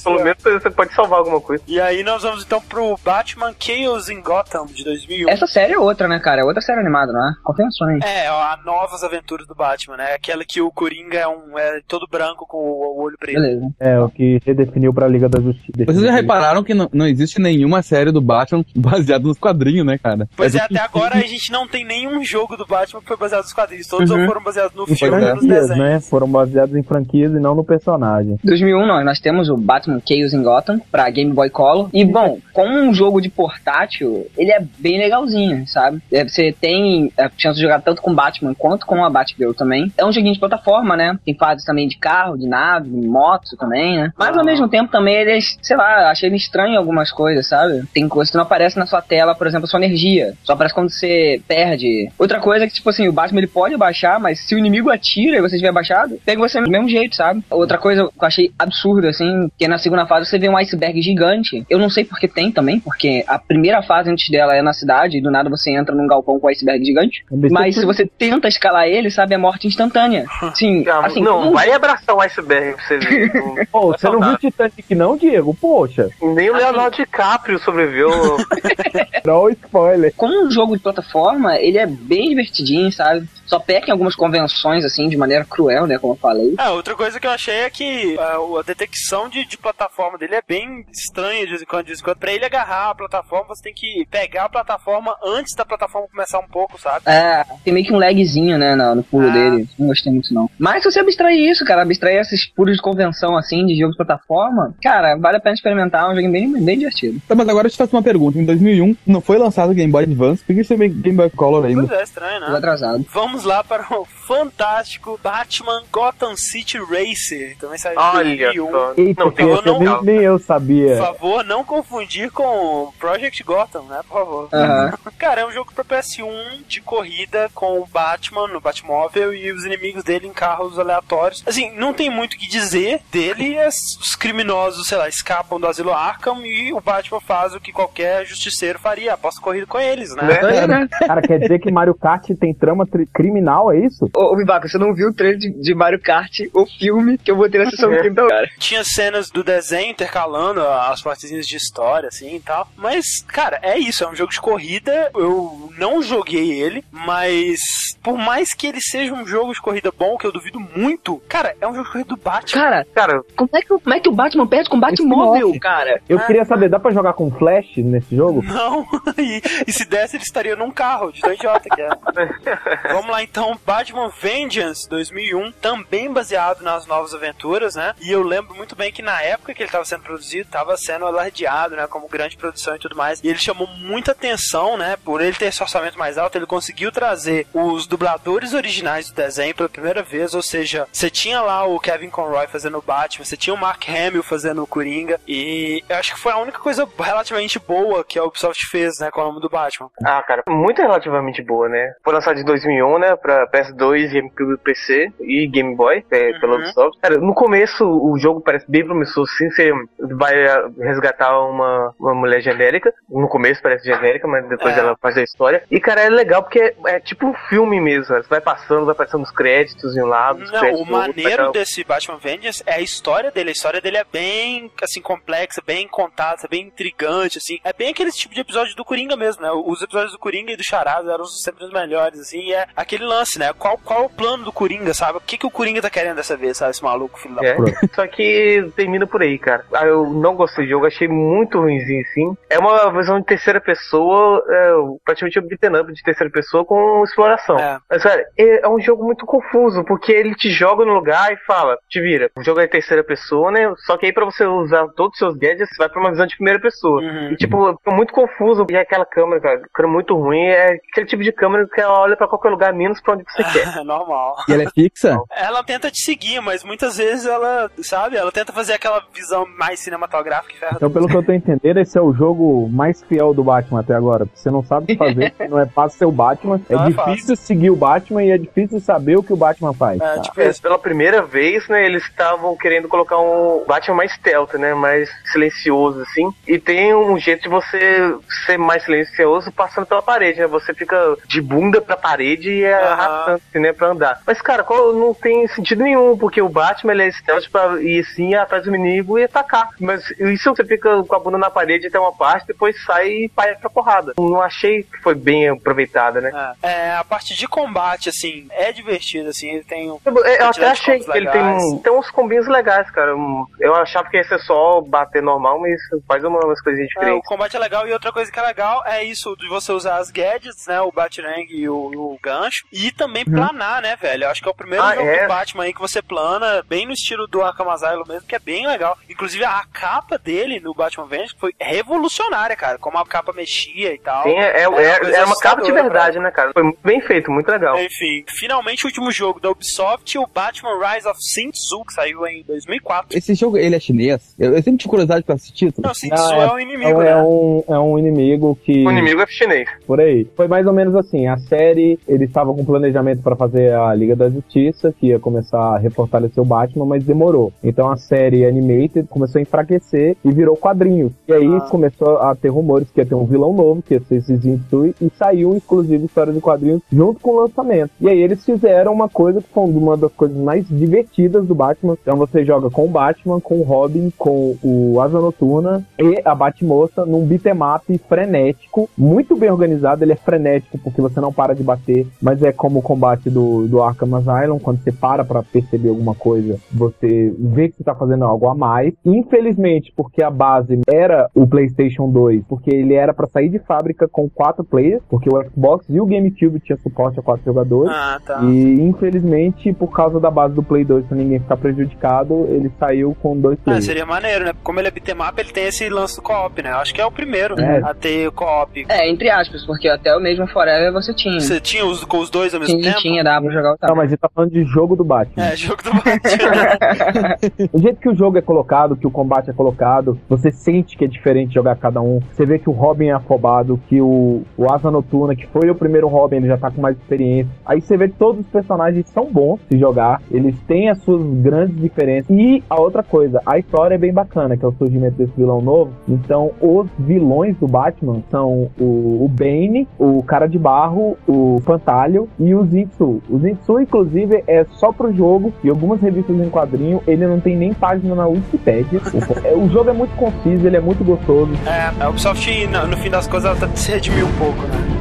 Pelo menos você pode salvar alguma coisa. E aí nós vamos então pro Batman Chaos in Gotham de 2001. Essa série é outra, né, cara? É outra série animada, não é? Confirmações. É, a Novas Aventuras do Batman, né? Aquela que o Coringa é um é todo branco com o, olho preto. Beleza. É, o que redefiniu pra Liga da Justiça. Vocês já repararam que não, não existe nenhuma série do Batman baseada nos quadrinhos, né, cara? Pois é, do até que- agora a gente não tem nenhum jogo do Batman que foi baseado nos quadrinhos. Todos Uhum. foram baseados no Em filme e nos franquias, desenhos. né? Foram baseados em franquias e não no personagem. 2001 nós, nós temos o Batman Chaos in Gotham pra Game Boy Color. E bom, como um jogo de portátil, ele é bem legalzinho, sabe? É, você tem a chance de jogar tanto com Batman quanto com a Batgirl também. É um joguinho de plataforma, né? Tem fases também de carro, de nave, de moto também, né? Mas ao mesmo tempo também eles, sei lá, achei estranho algumas coisas, sabe? Tem coisas que não aparecem na sua tela, por exemplo, a sua energia. Só aparece quando você perde. Outra coisa é que, tipo assim, o Batman ele pode baixar, mas se o inimigo atira e você estiver baixado, pega você do mesmo jeito, sabe? Outra coisa que eu achei absurda, assim, que é na segunda fase você vê um iceberg gigante. Eu não sei porque tem também, porque a primeira fase antes dela é na cidade, do nada você entra num galpão com um iceberg gigante. Mas se você tenta escalar ele, sabe, é morte instantânea. Sim, Ah, assim, não, um- vai abraçar o iceberg pra você ver. Não- Pô, você não viu Titanic não, Diego? Poxa, Nem o Leonardo DiCaprio sobreviveu. não spoiler. como um jogo de plataforma, ele é bem divertidinho, sabe? Só peca em algumas convenções, assim, de maneira cruel, né? Como eu falei. É, outra coisa que eu achei é que ah, o- a detecção de, de plataforma dele é bem estranha de vez em quando. De vez em quando. Pra ele agarrar a plataforma, você tem que pegar a plataforma antes da plataforma começar um pouco, sabe? É, tem meio que um lagzinho, né, no, no pulo Ah. dele. Não gostei muito, não. Mas se você abstrair isso, cara, abstrair esses pulos de convenção, assim, de jogo de plataforma, cara, vale a pena experimentar, é um jogo bem, bem divertido. Tá, mas agora eu te faço uma pergunta. Em 2001, não foi lançado o Game Boy Advance? Por que você tem Game Boy Color ainda? Pois é, estranho, né? atrasado. Vamos lá para o fantástico Batman Gotham City Racer. Também saiu em Olha 2001. só. Eita, Não, eu não- nem, nem eu Por sabia. favor, não confundir com Project Gotham, né? Por favor. Aham. Cara, é um jogo pra PS1 de corrida com o Batman no Batmóvel e os inimigos dele em carros aleatórios. Assim, não tem muito o que dizer dele. é Os criminosos, sei lá, escapam do asilo Arkham e o Batman faz o que qualquer justiceiro faria. Aposta corrida com eles, né? Né? É, né? Cara, quer dizer que Mario Kart tem trama criminal, é isso? Ô, ô Vivaco, você não viu o trailer de, de Mario Kart, o filme que eu botei na sessão do então, cara? Tinha cenas do desenho intercalando as partezinhas de história, assim e tal. Mas, cara, é isso. É um jogo de corrida. Eu não joguei ele, mas por mais que ele seja um jogo de corrida bom, que eu duvido muito, cara, é um jogo de corrida do Batman. Cara, Cara, como é que, como é que o Batman perde com o Batmóvel, cara? Eu Ah. queria saber, dá pra jogar com Flash nesse jogo? Não, e, e se desse, ele estaria num carro, de tão idiota que é. Vamos lá então, Batman Vengeance 2001, também baseado nas novas aventuras, né? E eu lembro muito bem que na época que ele estava sendo produzido, estava sendo alardeado, né? Como grande produção e tudo mais. E ele chamou muita atenção, né? Por ele ter esse orçamento mais alto, ele conseguiu trazer os dubladores originais do desenho pela primeira vez, ou seja, você tinha lá o Kevin Conroy fazendo o Batman, você tinha o Mark Hamill fazendo o Coringa, e eu acho que foi a única coisa relativamente boa que a Ubisoft fez, né? Com o nome do Batman. ah, cara, muito relativamente boa, né? Foi lançado em 2001, né? Pra PS2, GameCube, PC e Game Boy, é, pela Uhum. Ubisoft. Cara, no começo o jogo parece bem promissor, sim. Você vai ah, resgatar uma, uma mulher genérica. No começo parece genérica, mas depois É. ela faz a história. E, cara, é legal porque é, é tipo um filme mesmo. né? Você vai passando, vai passando os créditos de um lado, Não, o outro, maneiro vai- desse Batman Vengeance é a história dele. A história dele é bem, assim, complexa, bem contada, bem intrigante, assim. É bem aquele tipo de episódio do Coringa mesmo, né? Os episódios do Coringa e do Charada eram sempre os melhores, assim. E é aquele lance, né? Qual, qual é o plano do Coringa, sabe? O que, que o Coringa tá querendo dessa vez, sabe? Esse maluco, filho da É. Pronto. Só que termina por aí, cara. Ah, Eu não gostei do jogo, achei muito ruimzinho, sim. É uma visão de terceira pessoa, é, praticamente um beat'em up de terceira pessoa com exploração. É. Mas, cara, é, é um jogo muito confuso, porque ele te joga no lugar e fala, te vira. O jogo é terceira pessoa, né? Só que aí pra você usar todos os seus gadgets, você vai pra uma visão de primeira pessoa. Uhum. E, tipo, fica muito confuso. E aquela câmera, cara, câmera muito ruim, é aquele tipo de câmera que ela olha pra qualquer lugar, menos pra onde você quer. Normal. E ela é fixa? Ela tenta te seguir, mas muitas vezes ela, sabe? Ela tenta fazer aquela visão mais cinematográfica e Então, pelo que eu tô entendendo, esse é o jogo mais fiel do Batman até agora. porque Você não sabe o que fazer, não é fácil ser o Batman. É Não é difícil seguir o Batman e é difícil saber o que o Batman faz. É, tá? tipo, É, pela primeira vez, né, eles estavam querendo colocar um Batman mais stealth, né, mais silencioso, assim. E tem um jeito de você ser mais silencioso passando pela parede, né? Você fica de bunda pra parede e é arrastando, assim, né, pra andar. Mas, cara, qual- não tem sentido nenhum, porque o Batman, ele é stealth pra ir, assim, atrás do inimigo e atacar. Mas isso você fica com a bunda na parede até uma parte, depois sai e vai pra porrada. Não achei que foi bem aproveitada, né? É, É, a parte de combate, assim, é divertido, assim, ele tem um. Eu, eu até achei que ele tem, um- tem uns combinhos legais, cara. Eu achava que ia ser só bater normal, mas faz uma- umas coisinhas É, o diferentes. combate é legal e outra coisa que é legal é isso de você usar as gadgets, né? O Batarang e o, o gancho. E também planar, né, velho? Eu acho que é o primeiro Ah, jogo é? do Batman aí que você plana, bem no estilo do Arkham Asylum mesmo, que é bem legal. Inclusive a capa dele no Batman Vengeance foi revolucionária, cara. Como a capa mexia e tal. Sim, é, é, uma é- É uma capa de verdade, né, cara? Foi muito bem feito, muito legal. Enfim, finalmente o último jogo da Ubisoft, o Batman Rise of Sin Tzu, que saiu em 2004. Esse jogo, ele é chinês? Eu, eu sempre tive curiosidade pra esse título. Não, Sin Tzu é- é um inimigo, é, né? um, é um inimigo que. O inimigo é chinês. Por aí. Foi mais ou menos assim. A série, eles estavam com planejamento pra fazer a Liga da Justiça, que ia começar a refortalecer o Batman, mas demorou. Então a série Animated começou a enfraquecer e virou quadrinhos. E aí Ah. começou a ter rumores que ia ter um vilão novo, que ia ser esse Zintui, e saiu exclusivo História de Quadrinhos junto com o lançamento. E aí eles fizeram uma coisa que foi uma das coisas mais divertidas do Batman. Então você joga com o Batman, com o Robin, com o Asa Noturna e a Batmoça num beat'em up frenético, muito bem organizado. Ele é frenético porque você não para de bater, mas é como o combate do, do Arkham Asylum, quando você para pra perceber alguma coisa, você vê que você tá fazendo algo a mais. Infelizmente, porque a base era o PlayStation 2, porque ele era pra sair de fábrica com quatro players, porque o Xbox e o GameCube tinha suporte a quatro jogadores. Ah, tá. E infelizmente, por causa da base do Play 2, pra ninguém ficar prejudicado, ele saiu com dois Ah, players. seria maneiro, né? Como ele é beat'em up, ele tem esse lance do co-op, né? Eu Acho que é o primeiro É. a ter co-op. É, entre aspas, porque até o mesmo Forever você tinha. Você tinha os, com os dois ao mesmo Tinha, tempo? tinha, dava pra jogar o Não, mas ele tá falando de jogo do Batman. É, jogo do Batman. O jeito que o jogo é colocado, que o combate é colocado, você sente que é diferente jogar cada um. Você vê que o Robin é afobado, que o, o Asa Noturna, que foi o primeiro Robin, ele já tá com mais experiência. Aí você vê que todos os personagens são bons de jogar, eles têm as suas grandes diferenças. E a outra coisa, a história é bem bacana, que é o surgimento desse vilão novo. Então, os vilões do Batman são o, o Bane, o Cara de Barro, o Fantalho e o Zinsu. O Zinsu, inclusive, é só pro jogo e algumas revistas em quadrinho, ele não tem nem página na Wikipedia. O, é, jogo é muito conciso, ele é muito gostoso. é, a Ubisoft, no, no fim das coisas, ela tá se um pouco, né?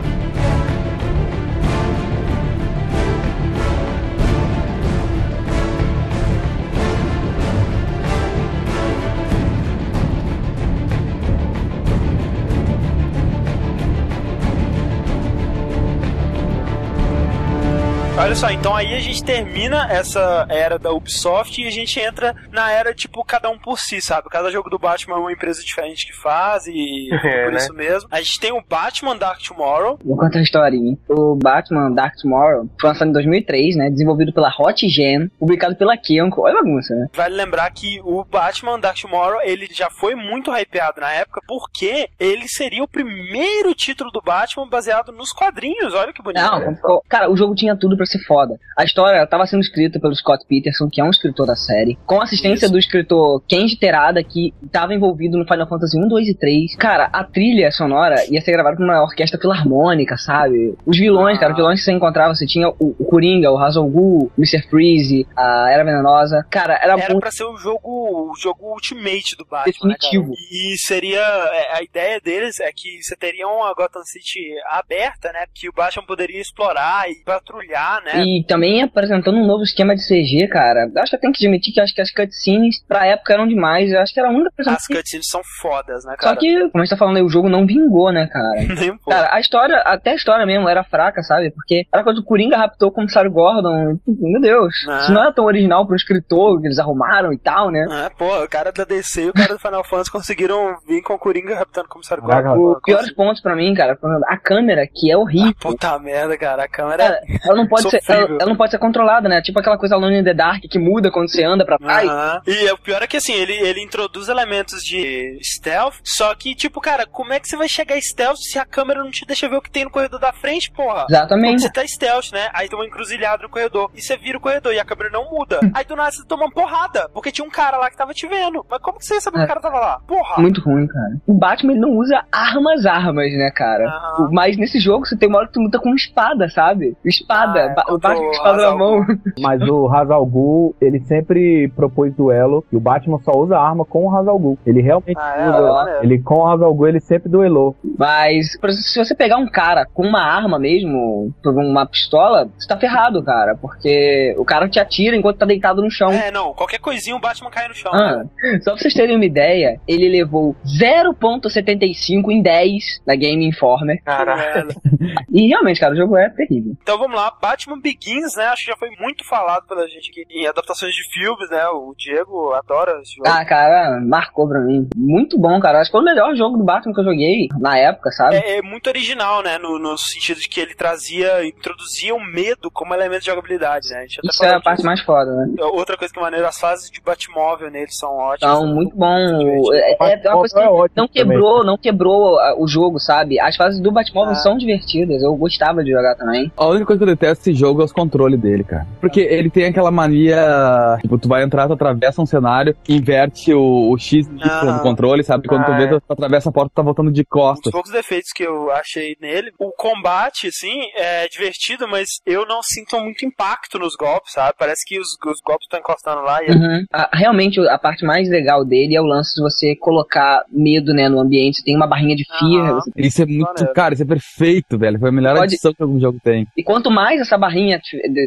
Olha só, então aí a gente termina essa era da Ubisoft e a gente entra na era, tipo, cada um por si, sabe? Cada jogo do Batman é uma empresa diferente que faz e É, por né? isso mesmo. A gente tem o Batman Dark Tomorrow, Vou contar a historinha. O Batman Dark Tomorrow foi lançado em 2003, né? Desenvolvido pela Hot Gen, publicado pela Kenko. Olha a bagunça, né? Vale lembrar que o Batman Dark Tomorrow, ele já foi muito hypeado na época, porque ele seria o primeiro título do Batman baseado nos quadrinhos. Olha que bonito. Não, cara, o jogo tinha tudo pra ser foda. A história estava sendo escrita pelo Scott Peterson, que é um escritor da série, com assistência Isso. do escritor Kenji Terada, que estava envolvido no Final Fantasy 1, 2 e 3. Cara, a trilha sonora ia ser gravada por uma orquestra filarmônica, sabe? Os vilões, Ah. cara, os vilões que você encontrava, você tinha o, o Coringa, o Hazal Ghul, o Mr. Freeze, a Era Venenosa. Cara, era, Era muito pra ser o jogo, o jogo ultimate do Batman, né? Definitivo. E seria é, a ideia deles é que você teria uma Gotham City aberta, né, que o Batman poderia explorar e patrulhar, né? E também apresentando um novo esquema de CG, cara. Acho que eu tenho que admitir que acho que as cutscenes pra época eram demais. Eu acho que era a única coisa As que... cutscenes são fodas, né, Só cara? que, como a gente tá falando aí, o jogo não vingou, né, cara? Nem um pouco. Cara, a história, até a história mesmo era fraca, sabe? Porque era quando o Coringa raptou o comissário Gordon. Meu Deus. Ah. Isso não era tão original pro escritor que eles arrumaram e tal, né? É, pô, o cara da DC e o cara do Final Fantasy conseguiram vir com o Coringa raptando o comissário Gordon. Os piores pontos pra mim, cara, a câmera, que é horrível. Puta merda, cara. A câmera Cara, ela não pode ser, ela, ela não pode ser controlada, né? Tipo aquela coisa Alone in the Dark que muda quando você anda pra trás. Aham. E o pior é que assim, ele, ele introduz elementos de stealth, só que, tipo, cara, como é que você vai chegar stealth se a câmera não te deixa ver o que tem no corredor da frente, porra? Exatamente. Você tá stealth, né? Aí tem uma encruzilhada no corredor. E você vira o corredor e a câmera não muda. Aí do nada você toma uma porrada. Porque tinha um cara lá que tava te vendo. Mas como que você ia saber que É. o cara tava lá? Porra! Muito ruim, cara. O Batman ele não usa armas, armas, né, cara? Mas nesse jogo você tem uma hora que tu luta com espada, sabe? Espada. Ah, é, o Batman espada na mão. Mas o Hazal Ghul, ele sempre propôs duelo e o Batman só usa arma com o Hazal Ghul. Ele realmente Ah, é, usa. maneiro. Ele com o Hazal Ghul, ele sempre duelou. Mas, por exemplo, se você pegar um cara com uma arma mesmo, uma pistola, você tá ferrado, cara. Porque o cara te atira enquanto tá deitado no chão. É, não, qualquer coisinha o Batman cai no chão. Ah, só pra vocês terem uma ideia, ele levou 0.75 em 10 da Game Informer. Merda. E realmente, cara, o jogo é terrível. Então vamos lá, Batman Begins, né? Acho que já foi muito falado pela gente aqui em adaptações de filmes, né? O Diego adora esse jogo. Ah, cara, marcou pra mim. Muito bom, cara. Acho que foi o melhor jogo do Batman que eu joguei na época, sabe? É, é muito original, né? No, no sentido de que ele trazia, introduzia o medo como elemento de jogabilidade, né? A gente até Isso é a parte disso. mais foda, né? Outra coisa que é maneira, as fases de Batmóvel nele são ótimas. Então, né? muito bom. É, é uma coisa que É não também. quebrou, não quebrou o jogo, sabe? As fases do Batmóvel Ah. são divertidas. Eu gostava de jogar também. A única coisa que eu detesto desse jogo é os controles dele, cara. Porque ele tem aquela mania. Tipo, tu vai entrar, tu atravessa um cenário, inverte o, o X e Y Ah. do controle, sabe? Quando tu Ah, vê, é. tu atravessa a porta, tu tá voltando de costas. poucos defeitos que eu achei nele. O combate, assim, é divertido, mas eu não sinto muito impacto nos golpes, sabe? Parece que os, os golpes estão encostando lá e Uhum. Ah, realmente, a parte mais legal dele é o lance de você colocar medo, né, no ambiente. Você tem uma barrinha de fear. Você- Isso é muito. Maneiro. Cara, isso é perfeito, velho. Foi a melhor Pode- adição que algum jogo tem. E quanto mais essa barrinha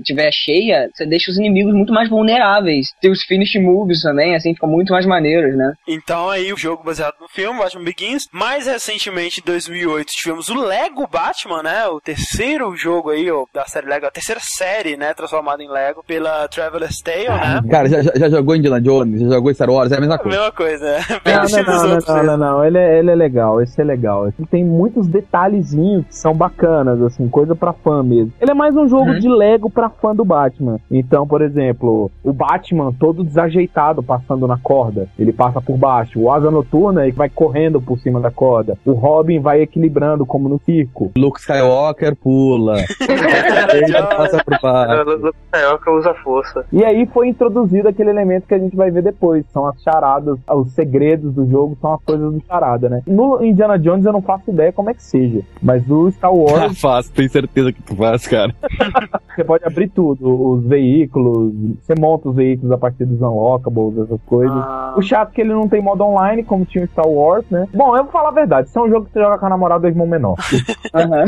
tiver cheia, você deixa os inimigos muito mais vulneráveis. Tem os finish moves também, assim, ficam muito mais maneiros, né? Então aí o jogo baseado no filme, Batman Begins. Mais recentemente, em 2008, tivemos o Lego Batman, né? O terceiro jogo aí, ó, da série Lego, a terceira série, né? Transformada em Lego pela Traveler's Tale, né? Cara, já, já- jogou Indiana Jones, já jogou Star Wars, é a mesma coisa. Mesma coisa, né? Não, não, não, não, não, não, Ele é, ele é legal, esse é legal. Ele tem muitos detalhezinhos que são bacanas, assim, coisa pra fã mesmo. Ele é mais um jogo Uhum. de Lego pra fã do Batman. Então, por exemplo, o Batman todo desajeitado passando na corda, ele passa por baixo. O Asa Noturna ele vai correndo por cima da corda. O Robin vai equilibrando como no circo. Luke Skywalker pula. ele passa por baixo. O Luke Skywalker usa força. E aí foi introduzido aquele elemento que a gente vai ver depois. São as charadas, os segredos do jogo, são as coisas do charada, né? No Indiana Jones eu não faço ideia como é que seja. Mas no Star Ah, Wars faz, tenho certeza que tu faz, cara. você pode abrir tudo. Os veículos, você monta os veículos a partir dos unlockables, essas coisas. Ah, O chato é que ele não tem modo online, como tinha o Star Wars, né? Bom, eu vou falar a verdade. Isso é um jogo que você joga com a namorada do irmão menor. Aham.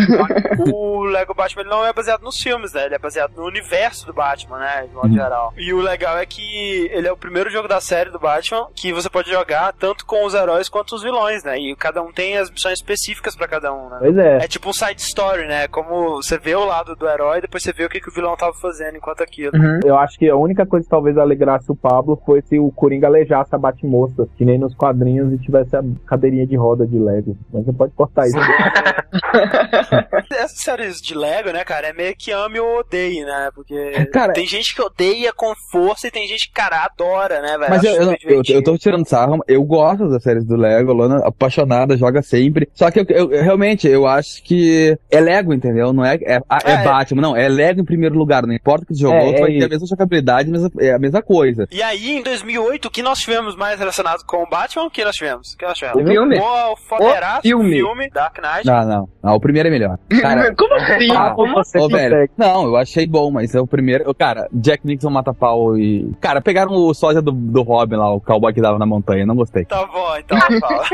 o Lego Batman não é baseado nos filmes, né? Ele é baseado no universo do Batman, né? De modo Uhum. geral. E o legal é que ele é o primeiro jogo da série do Batman que você pode jogar tanto com os heróis quanto os vilões, né? E cada um tem as missões específicas pra cada um, né? Pois é. É tipo um side story, né? Como você vê o lado do herói, depois você vê o que, que o vilão tava fazendo enquanto aquilo. Uhum. Eu acho que a única coisa que talvez alegrasse o Pablo foi se o Coringa alejasse a Batmoça, que nem nos quadrinhos, e tivesse a cadeirinha de roda de Lego. Mas você pode cortar isso. Essas séries de Lego, né, cara, é meio que ame ou odeie, né? Porque Cara- tem gente que odeia com força e tem gente que, cara, adora, né, velho? Mas eu, eu, eu, eu tô tirando sarro, eu gosto das séries do Lego, Lona apaixonada, joga sempre. Só que eu, eu- eu- realmente, eu acho que é Lego, entendeu? Não é, é, é É, é. Batman, não, é Lego em primeiro lugar, não importa o que jogou, É, tu é vai ter isso. a mesma jogabilidade, mas é a mesma coisa. E aí, em 2008, o que nós tivemos mais relacionado com o Batman? O que nós tivemos? O que nós tivemos? O filme. O foderaço O filme. filme Dark Knight. Não, não, não, o primeiro é melhor. Cara, Como assim? Ah, Como você Ô, velho, não, eu achei bom, mas é o primeiro. Cara, Jack Nixon mata pau e. Cara, pegaram o sósia do, do Robin lá, o cowboy que dava na montanha, não gostei. Tá bom, então fala.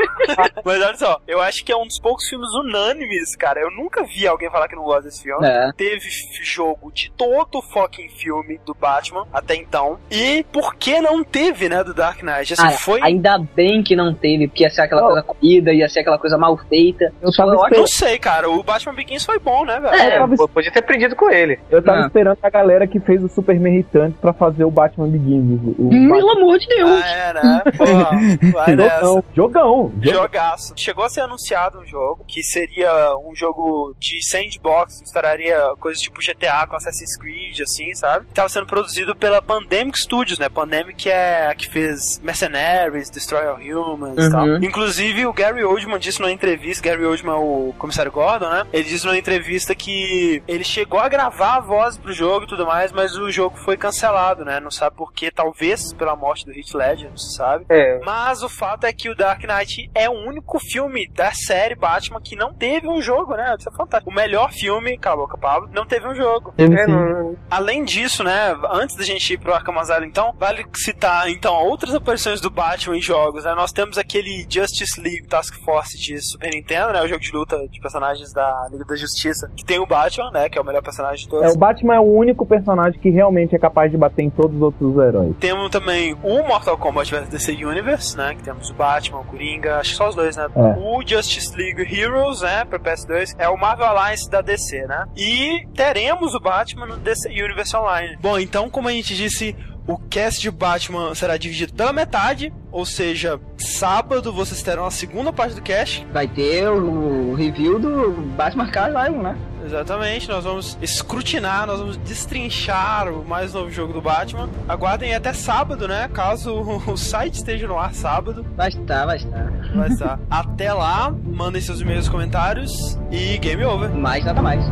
Mas olha só, eu acho que é um dos poucos filmes unânimes, cara. Eu nunca vi alguém falar que não gosta desse filme. É. Teve jogo de todo o fucking filme do Batman até então. E por que não teve, né, do Dark Knight? Assim, Cara, foi. Ainda bem que não teve, porque ia ser aquela Oh. coisa corrida, ia ser aquela coisa mal feita. Eu tava, esper- Não sei, cara. O Batman Begins foi bom, né, velho? É, eu tava, Podia ter aprendido com ele. eu tava Ah. esperando a galera que fez o Superman irritante pra fazer o Batman Begins. O, o Pelo amor de Deus. Ah, é, né? Pô, vai nessa. Jogão, jogão. Jogaço. Chegou a ser anunciado um jogo que seria um jogo de sandbox, misturaria coisas tipo GTA com Assassin's Creed, assim, sabe? Tava sendo produzido pela Pandemic Studios, né? Pandemic é a que fez Mercenaries, Destroy All Humans e Uhum. tal. Inclusive, o Gary Oldman disse numa entrevista, Gary Oldman é o comissário Gordon, né? Ele disse numa entrevista que ele chegou a gravar a voz pro jogo e tudo mais, mas o jogo foi cancelado, né? Não sabe por quê, talvez pela morte do Heath Ledger, não se sabe. É. Mas o fato é que o Dark Knight é o único filme da série Batman que não teve um jogo, né? Isso é fantástico. O melhor filme, cala a boca, Pablo, não teve um jogo. Teve É, sim. não- Além disso, né, antes da gente ir pro Arkham Asylum, então, vale citar, então, outras aparições do Batman em jogos, né? Nós temos aquele Justice League Task Force de Super Nintendo, né? O jogo de luta de personagens da Liga da Justiça, que tem o Batman, né? Que é o melhor personagem de todos. É, o Batman é o único personagem que realmente é capaz de bater em todos os outros heróis. Temos também o Mortal Kombat vs DC Universe, né? Que temos o Batman, o Coringa, acho que só os dois, né? É. O Justice League Heroes, né? Pra PS2, é o Marvel Alliance da DC, né? E teremos o Batman no DC Universe Online. Bom, então, como a gente disse, o cast de Batman será dividido pela metade, ou seja, sábado vocês terão a segunda parte do cast. Vai ter o review do Batman Asylum, né? Exatamente, nós vamos escrutinar, nós vamos destrinchar o mais novo jogo do Batman. Aguardem até sábado, né? Caso o site esteja no ar sábado. Vai estar, vai estar. Vai estar. até lá, mandem seus e-mails, comentários e game over. Mais nada mais.